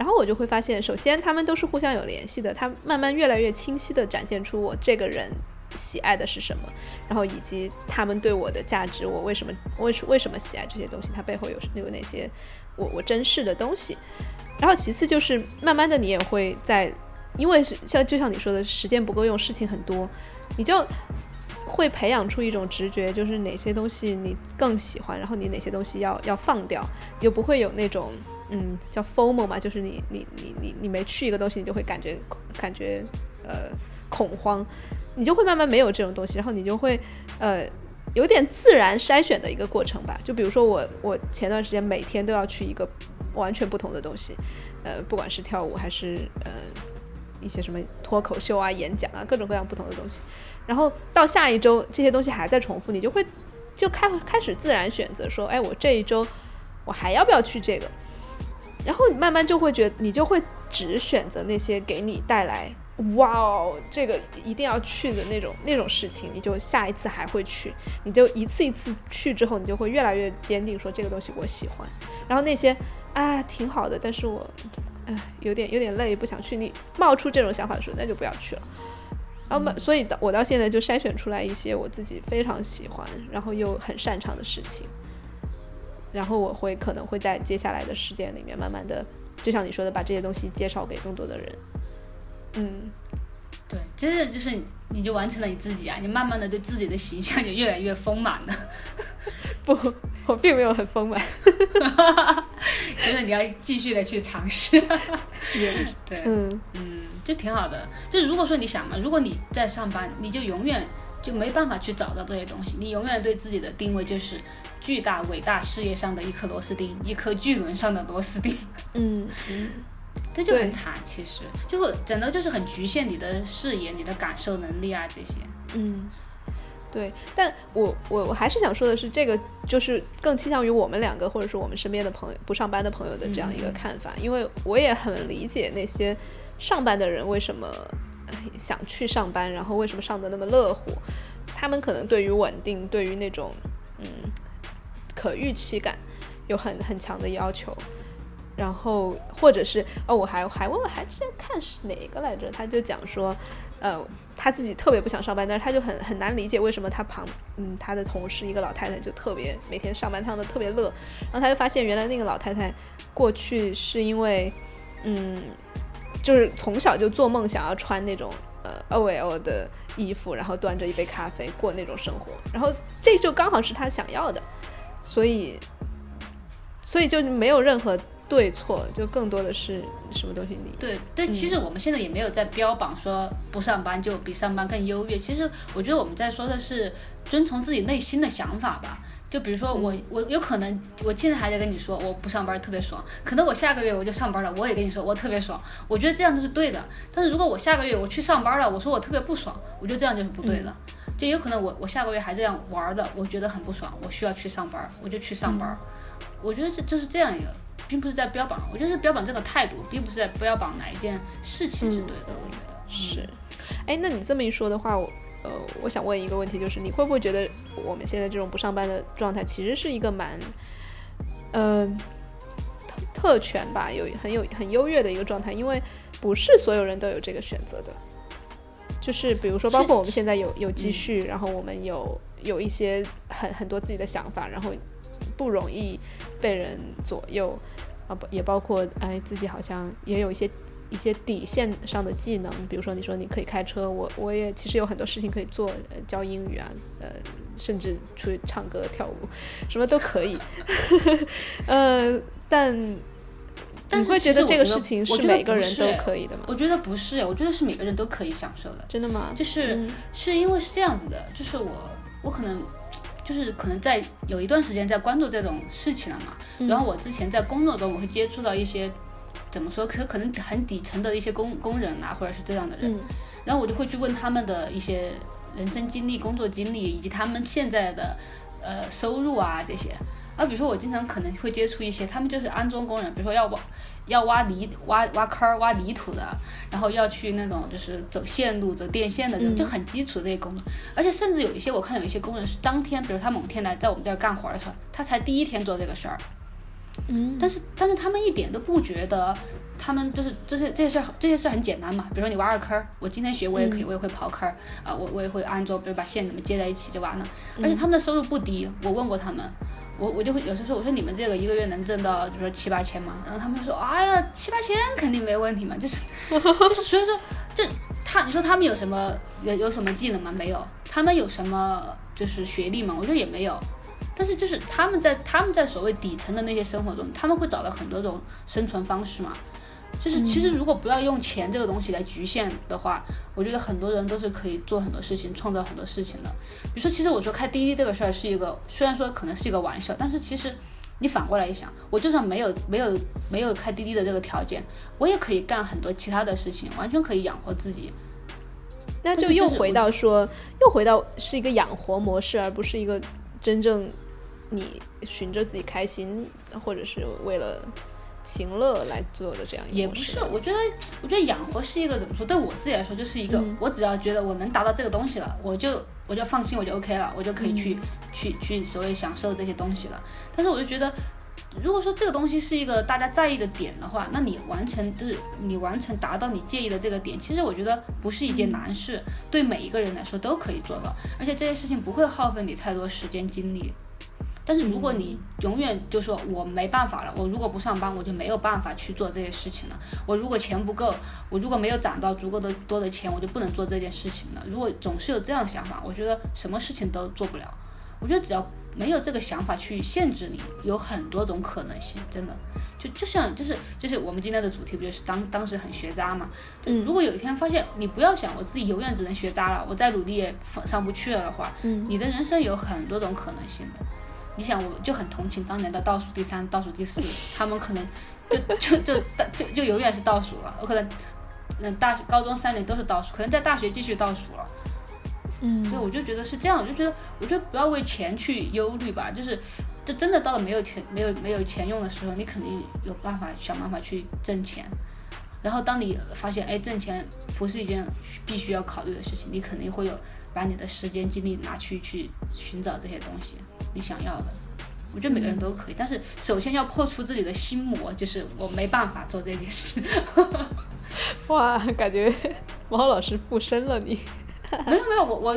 然后我就会发现，首先他们都是互相有联系的，它慢慢越来越清晰地展现出我这个人喜爱的是什么，然后以及他们对我的价值，我为什么为什为什么喜爱这些东西，它背后有有哪些我我珍视的东西。然后其次就是慢慢的你也会在，因为像就像你说的，时间不够用，事情很多，你就会培养出一种直觉，就是哪些东西你更喜欢，然后你哪些东西要要放掉，就不会有那种嗯叫 FOMO 嘛，就是你你你你你没去一个东西，你就会感觉感觉呃恐慌，你就会慢慢没有这种东西，然后你就会呃。有点自然筛选的一个过程吧，就比如说我，我前段时间每天都要去一个完全不同的东西，呃，不管是跳舞还是呃一些什么脱口秀啊、演讲啊，各种各样不同的东西。然后到下一周这些东西还在重复，你就会就开开始自然选择说，哎，我这一周我还要不要去这个？然后你慢慢就会觉得，你就会只选择那些给你带来哇哦，这个一定要去的那种那种事情，你就下一次还会去，你就一次一次去之后，你就会越来越坚定说这个东西我喜欢。然后那些啊挺好的，但是我哎有点有点累，不想去。你冒出这种想法的时候，那就不要去了。然后所以我到现在就筛选出来一些我自己非常喜欢，然后又很擅长的事情。然后我会可能会在接下来的时间里面，慢慢的，就像你说的，把这些东西介绍给更多的人。嗯，对，真的就是你就完成了你自己啊，你慢慢的对自己的形象就越来越丰满了。不，我并没有很丰满。觉得你要继续的去尝试。对，嗯嗯，就挺好的。就如果说你想嘛，如果你在上班，你就永远就没办法去找到这些东西，你永远对自己的定位就是。巨大伟大事业上的一颗螺丝钉，一颗巨轮上的螺丝钉。嗯嗯，这就很惨，其实就会整个就是很局限你的视野、你的感受能力啊这些。嗯，对。但我我我还是想说的是，这个就是更倾向于我们两个，或者是我们身边的朋友不上班的朋友的这样一个看法，因为我也很理解那些上班的人为什么想去上班，然后为什么上的那么乐乎。他们可能对于稳定，对于那种嗯。可预期感有很很强的要求，然后或者是哦，我还还问还在看是哪一个来着？他就讲说，呃，他自己特别不想上班，但是他就很很难理解为什么他旁嗯他的同事一个老太太就特别每天上班上的特别乐，然后他就发现原来那个老太太过去是因为嗯就是从小就做梦想要穿那种呃 OL 的衣服，然后端着一杯咖啡过那种生活，然后这就刚好是他想要的。所以，所以就没有任何对错，就更多的是什么东西？你对对，其实我们现在也没有在标榜说不上班就比上班更优越。其实我觉得我们在说的是遵从自己内心的想法吧。就比如说我，我有可能我现在还在跟你说我不上班特别爽，可能我下个月我就上班了，我也跟你说我特别爽。我觉得这样都是对的。但是如果我下个月我去上班了，我说我特别不爽，我觉得这样就是不对的。就有可能我我下个月还这样玩的，我觉得很不爽，我需要去上班，我就去上班。我觉得这就是这样一个，并不是在标榜，我觉得是标榜这个态度，并不是在标榜哪一件事情是对的。我觉得是。哎，那你这么一说的话，我呃，我想问一个问题，就是你会不会觉得我们现在这种不上班的状态，其实是一个蛮，嗯呃，特权吧，有很有很优越的一个状态，因为不是所有人都有这个选择的。就是比如说，包括我们现在有有积蓄，然后我们有有一些很很多自己的想法，然后不容易被人左右啊，不也包括哎自己好像也有一些一些底线上的技能，比如说你说你可以开车，我我也其实有很多事情可以做，教英语啊，呃，甚至出去唱歌跳舞，什么都可以，呃，但。你会觉得这个事情是每个人都可以的吗？我觉得不是，我觉得是每个人都可以享受的。真的吗？就是是因为是这样子的，就是我我可能就是可能在有一段时间在关注这种事情了嘛。然后我之前在工作中我会接触到一些怎么说可可能很底层的一些工工人啊，或者是这样的人。然后我就会去问他们的一些人生经历、工作经历以及他们现在的呃收入啊这些。啊，比如说我经常可能会接触一些，他们就是安装工人，比如说要挖要挖泥挖挖坑儿挖泥土的，然后要去那种就是走线路走电线的这种，就很基础的这些工作。而且甚至有一些我看有一些工人是当天，比如他某天来在我们这儿干活的时候，他才第一天做这个事儿。嗯。但是但是他们一点都不觉得，他们就是这些这些事儿这些事儿很简单嘛。比如说你挖个坑儿，我今天学我也可以，我也会刨坑儿啊，我我也会安装，比如把线怎么接在一起就完了。而且他们的收入不低，我问过他们。我我就会有时候说，我说你们这个一个月能挣到，就说七八千嘛，然后他们说，哎呀，七八千肯定没问题嘛，就是 就是所以说，就他你说他们有什么有有什么技能吗？没有，他们有什么就是学历吗？我觉得也没有，但是就是他们在他们在所谓底层的那些生活中，他们会找到很多种生存方式嘛。就是其实如果不要用钱这个东西来局限的话，我觉得很多人都是可以做很多事情，创造很多事情的。比如说，其实我说开滴滴这个事儿是一个，虽然说可能是一个玩笑，但是其实你反过来一想，我就算没有没有没有开滴滴的这个条件，我也可以干很多其他的事情，完全可以养活自己。那就又回到说，又回到是一个养活模式，而不是一个真正你寻着自己开心，或者是为了行乐来做的这样也不是，我觉得，我觉得养活是一个怎么说？对我自己来说，就是一个，嗯我只要觉得我能达到这个东西了，我就我就放心，我就 OK 了，我就可以去、去去所谓享受这些东西了。但是我就觉得，如果说这个东西是一个大家在意的点的话，那你完成就是你完成达到你介意的这个点，其实我觉得不是一件难事，对每一个人来说都可以做到，而且这些事情不会耗费你太多时间精力。但是如果你永远就说我没办法了，我如果不上班，我就没有办法去做这些事情了。我如果钱不够，我如果没有攒到足够的多的钱，我就不能做这件事情了。如果总是有这样的想法，我觉得什么事情都做不了。我觉得只要没有这个想法去限制你，有很多种可能性，真的。就就像就是就是我们今天的主题不就是当当时很学渣嘛？嗯如果有一天发现你不要想我自己永远只能学渣了，我再努力也上上不去了的话，嗯你的人生有很多种可能性的。你想，我就很同情当年的倒数第三、倒数第四，他们可能就就就就就永远是倒数了。我可能，嗯，大高中三年都是倒数，可能在大学继续倒数了。嗯所以我就觉得是这样，我就觉得，我觉得不要为钱去忧虑吧，就是，就真的到了没有钱、没有没有钱用的时候，你肯定有办法想办法去挣钱。然后当你发现，哎，挣钱不是一件必须要考虑的事情，你肯定会有把你的时间精力拿去去寻找这些东西，你想要的。我觉得每个人都可以，但是首先要破除自己的心魔，就是我没办法做这件事。哇，感觉 猫老师附身了你。没有没有，我我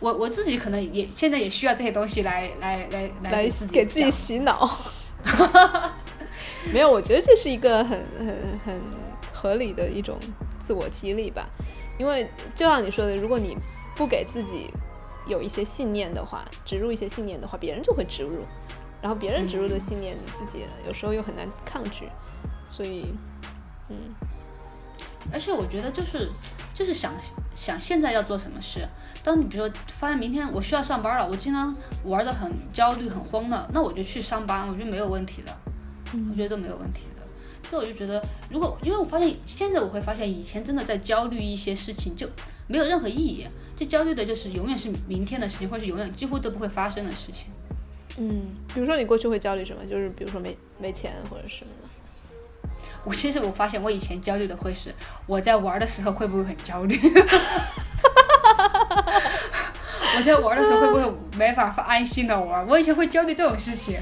我我自己可能也现在也需要这些东西来来来来来给自己洗脑。没有，我觉得这是一个很很很合理的一种自我激励吧。因为就像你说的，如果你不给自己有一些信念的话，植入一些信念的话，别人就会植入，然后别人植入的信念，自己有时候又很难抗拒。所以，嗯，而且我觉得就是就是想想现在要做什么事。当你比如说发现明天我需要上班了，我经常玩的很焦虑、很慌的，那我就去上班，我觉得没有问题的，我觉得都没有问题的。所以我就觉得，如果因为我发现现在我会发现，以前真的在焦虑一些事情就没有任何意义，就焦虑的就是永远是明天的事情，或者是永远几乎都不会发生的事情。嗯，比如说你过去会焦虑什么？就是比如说没没钱或者什么的。我其实我发现我以前焦虑的会是我在玩的时候会不会很焦虑，我在玩的时候会不会没法安心的玩？我以前会焦虑这种事情，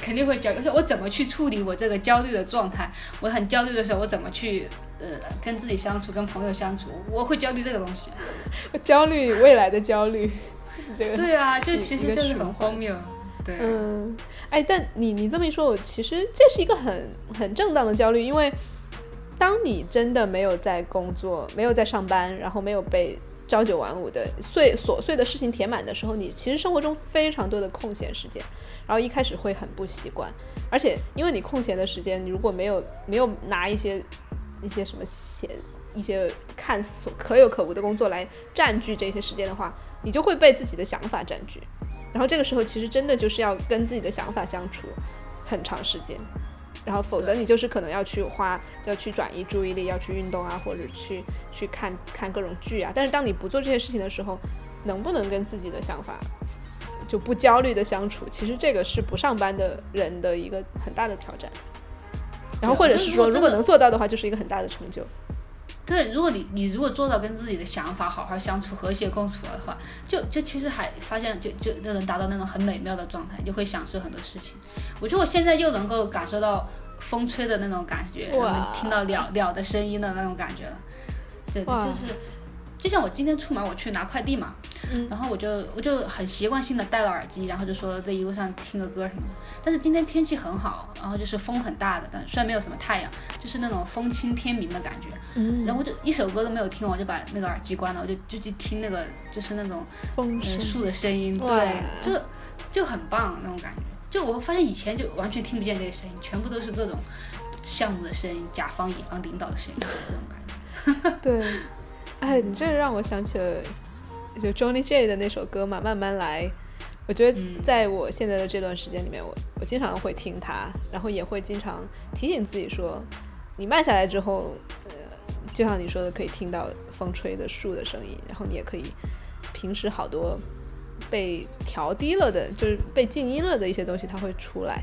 肯定会焦虑。而且我怎么去处理我这个焦虑的状态？我很焦虑的时候，我怎么去呃跟自己相处，跟朋友相处？我会焦虑这个东西。焦虑未来的焦虑，这个对啊，就其实就是很荒谬。对，嗯，哎，但你你这么一说，我其实这是一个很很正当的焦虑，因为当你真的没有在工作，没有在上班，然后没有被朝九晚五的碎琐碎的事情填满的时候，你其实生活中非常多的空闲时间，然后一开始会很不习惯，而且因为你空闲的时间，你如果没有没有拿一些一些什么闲一些看似可有可无的工作来占据这些时间的话，你就会被自己的想法占据。然后这个时候其实真的就是要跟自己的想法相处很长时间，然后否则你就是可能要去花，要去转移注意力，要去运动啊，或者去去看看各种剧啊。但是当你不做这些事情的时候，能不能跟自己的想法就不焦虑的相处，其实这个是不上班的人的一个很大的挑战。然后或者是说，如果能做到的话，就是一个很大的成就。对，如果你你如果做到跟自己的想法好好相处、和谐共处的话，就就其实还发现就就就能达到那种很美妙的状态，就会享受很多事情。我觉得我现在又能够感受到风吹的那种感觉，然哇后听到鸟鸟的声音的那种感觉了。对，就是就像我今天出门我去拿快递嘛，嗯然后我就我就很习惯性的戴了耳机，然后就说这一路上听个歌什么的。但是今天天气很好，然后就是风很大的，但虽然没有什么太阳，就是那种风清天明的感觉。嗯然后我就一首歌都没有听，我就把那个耳机关了，我就就去听那个就是那种呃风声，树的声音，对，就就很棒那种感觉。就我发现以前就完全听不见这些声音，全部都是各种项目的声音、甲方、乙方、领导的声音，就这种感觉。对，哎，你这让我想起了就 Johnny J 的那首歌嘛，慢慢来。我觉得嗯在我现在的这段时间里面，我我经常会听它，然后也会经常提醒自己说，你慢下来之后，呃，就像你说的，可以听到风吹的树的声音，然后你也可以平时好多被调低了的，就是被静音了的一些东西，它会出来，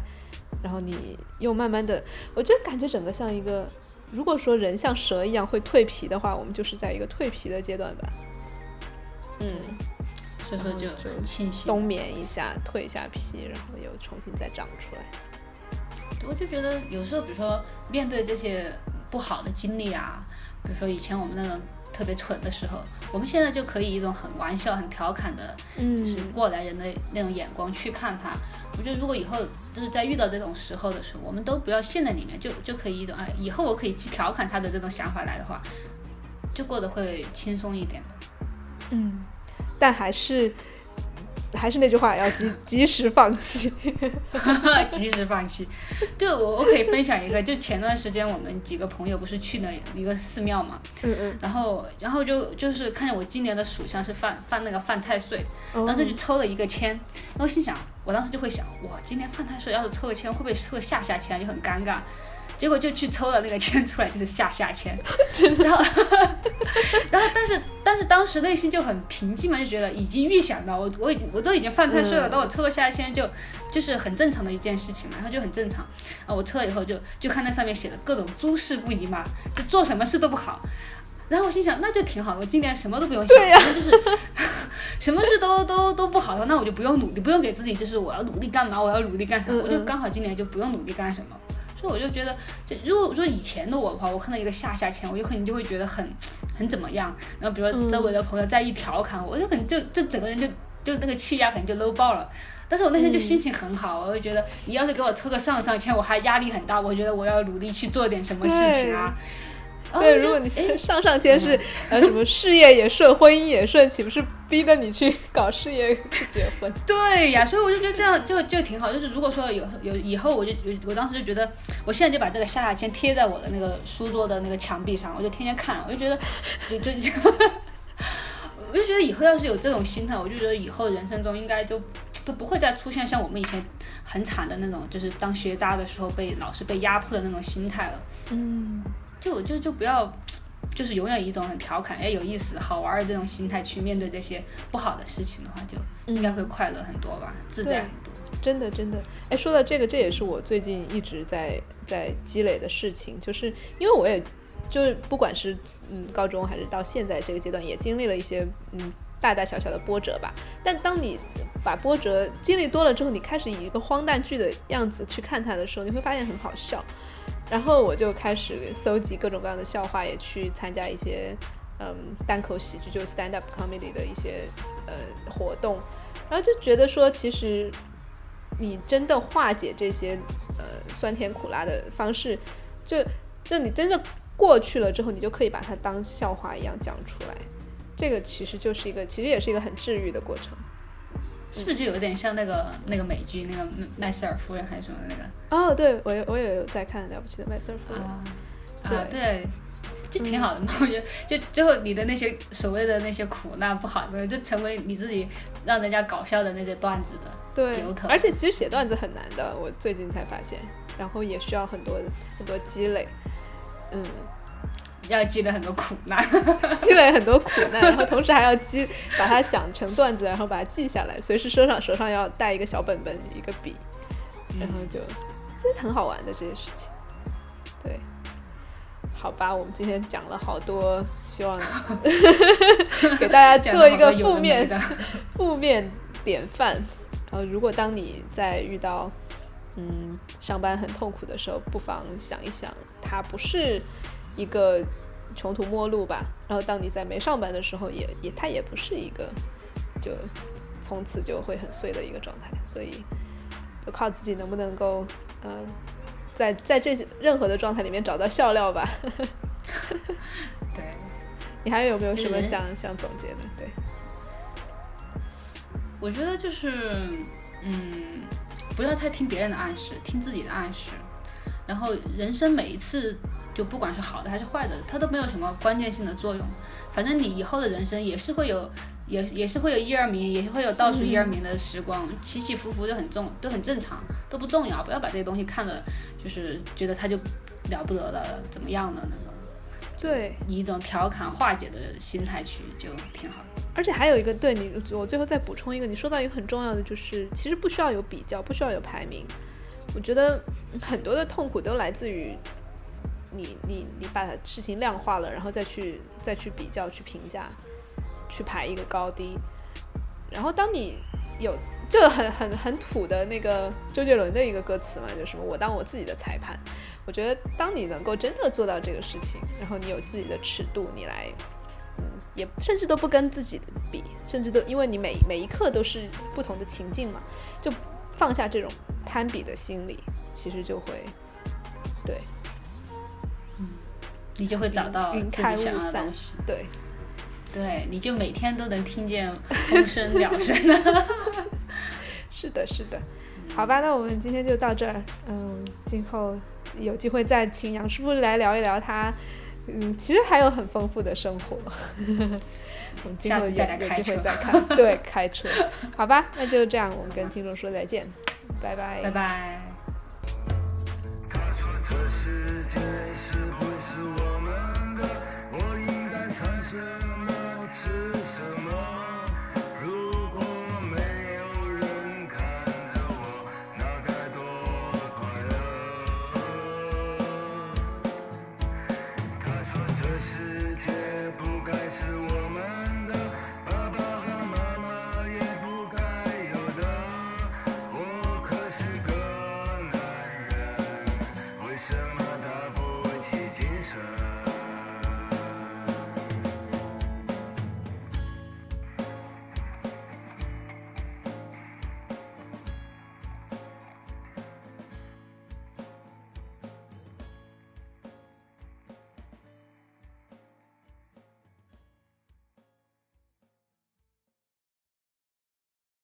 然后你又慢慢的，我就感觉整个像一个，如果说人像蛇一样会蜕皮的话，我们就是在一个蜕皮的阶段吧。嗯，所以说就然后就很庆幸。冬眠一下，蜕一下皮，然后又重新再长出来。我就觉得有时候，比如说面对这些不好的经历啊，比如说以前我们那种特别蠢的时候，我们现在就可以一种很玩笑、很调侃的，嗯就是过来人的那种眼光去看它。我觉得如果以后就是在遇到这种时候的时候，我们都不要陷在里面，就就可以一种哎，以后我可以去调侃他的这种想法来的话，就过得会轻松一点。嗯，但还是还是那句话，要及及时放弃。及时放弃。对我，我可以分享一个，就前段时间我们几个朋友不是去了一个寺庙嘛，嗯嗯，然后然后就就是看见我今年的属相是犯犯那个犯太岁，哦然后就去抽了一个签，然后心想，我当时就会想，哇，今年犯太岁，要是抽个签会不会抽个下下签，就很尴尬。结果就去抽了那个签出来，就是下下签，然后，然后但是但是当时内心就很平静嘛，就觉得已经预想到我我已经我都已经犯太岁了，嗯我抽个下下签就就是很正常的一件事情嘛，然后就很正常。啊，我抽了以后就就看那上面写的各种诸事不宜嘛，就做什么事都不好。然后我心想，那就挺好，我今年什么都不用想，对呀反正就是 什么事都都都不好的，那我就不用努力，不用给自己就是我要努力干嘛，我要努力干什么，嗯嗯我就刚好今年就不用努力干什么。所以我就觉得，就如果说以前的我的话，我看到一个下下签，我就可能就会觉得很很怎么样。然后比如说周围的朋友再一调侃我，我就可能就就整个人就就那个气压可能就 low 爆了。但是我那天就心情很好，我就觉得你要是给我抽个上上签，我还压力很大，我觉得我要努力去做点什么事情啊。对，如果你哎上上签是呃什么事业也顺，婚姻也顺，岂不是逼得你去搞事业去结婚？对呀，所以我就觉得这样就就挺好。就是如果说有有以后，我就我我当时就觉得，我现在就把这个下下签贴在我的那个书桌的那个墙壁上，我就天天看，我就觉得就就就，我就觉得以后要是有这种心态，我就觉得以后人生中应该都都不会再出现像我们以前很惨的那种，就是当学渣的时候被老师被压迫的那种心态了。嗯，就我就就不要。就是永远以一种很调侃、哎有意思、好玩的这种心态去面对这些不好的事情的话，就应该会快乐很多吧，自在很多。真的真的，哎，说到这个，这也是我最近一直在在积累的事情，就是因为我也就是不管是嗯高中还是到现在这个阶段，也经历了一些嗯大大小小的波折吧。但当你把波折经历多了之后，你开始以一个荒诞剧的样子去看它的时候，你会发现很好笑。然后我就开始搜集各种各样的笑话，也去参加一些嗯单口喜剧，就 stand up comedy 的一些呃活动，然后就觉得说，其实你真的化解这些呃酸甜苦辣的方式，就就你真的过去了之后，你就可以把它当笑话一样讲出来。这个其实就是一个，其实也是一个很治愈的过程。是不是就有点像那个那个美剧那个麦瑟尔夫人还是什么的那个？哦，对我也我也有在看《了不起的麦瑟尔夫人》啊对啊，对，就挺好的嘛。我觉得，就最后你的那些所谓的那些苦难不好的，就成为你自己让人家搞笑的那些段子的。对而且其实写段子很难的，我最近才发现，然后也需要很多很多积累，嗯，要积累很多苦难，积累很多苦难，然后同时还要积把它想成段子，然后把它记下来，随时手上手上要带一个小本本一个笔，然后就这很好玩的这些事情，对。好吧，我们今天讲了好多，希望 给大家做一个负面没的 负面典范。然后，如果当你在遇到嗯上班很痛苦的时候，不妨想一想，它不是一个穷途末路吧。然后，当你在没上班的时候也，也它也不是一个就从此就会很碎的一个状态。所以，就靠自己能不能够嗯、呃在在这些任何的状态里面找到笑料吧。对，你还有没有什么想想总结的？对，我觉得就是，嗯，不要太听别人的暗示，听自己的暗示。然后人生每一次，就不管是好的还是坏的，它都没有什么关键性的作用。反正你以后的人生也是会有也也是会有一二名，也会有倒数一二名的时光，起起伏伏都很重，都很正常，都不重要。不要把这些东西看了，就是觉得它就了不得了，怎么样的那种。对，以一种调侃化解的心态去，就挺好。而且还有一个，对你，我最后再补充一个，你说到一个很重要的，就是其实不需要有比较，不需要有排名。我觉得很多的痛苦都来自于你你你把事情量化了，然后再去再去比较、去评价、去排一个高低。然后当你有就很很很土的那个周杰伦的一个歌词嘛，就什么我当我自己的裁判。我觉得当你能够真的做到这个事情，然后你有自己的尺度，你来。嗯也甚至都不跟自己比，甚至都因为你每每一刻都是不同的情境嘛，就放下这种攀比的心理，其实就会，对，你就会找到自己想要的东西，对，对，你就每天都能听见风声鸟声的，是的，是的，好吧，那我们今天就到这儿，嗯，今后有机会再请杨师傅来聊一聊他。嗯，其实还有很丰富的生活，下次再来开车。再看。对，开车，好吧，那就这样，我们跟听众说再见，拜拜，拜拜。Jesus.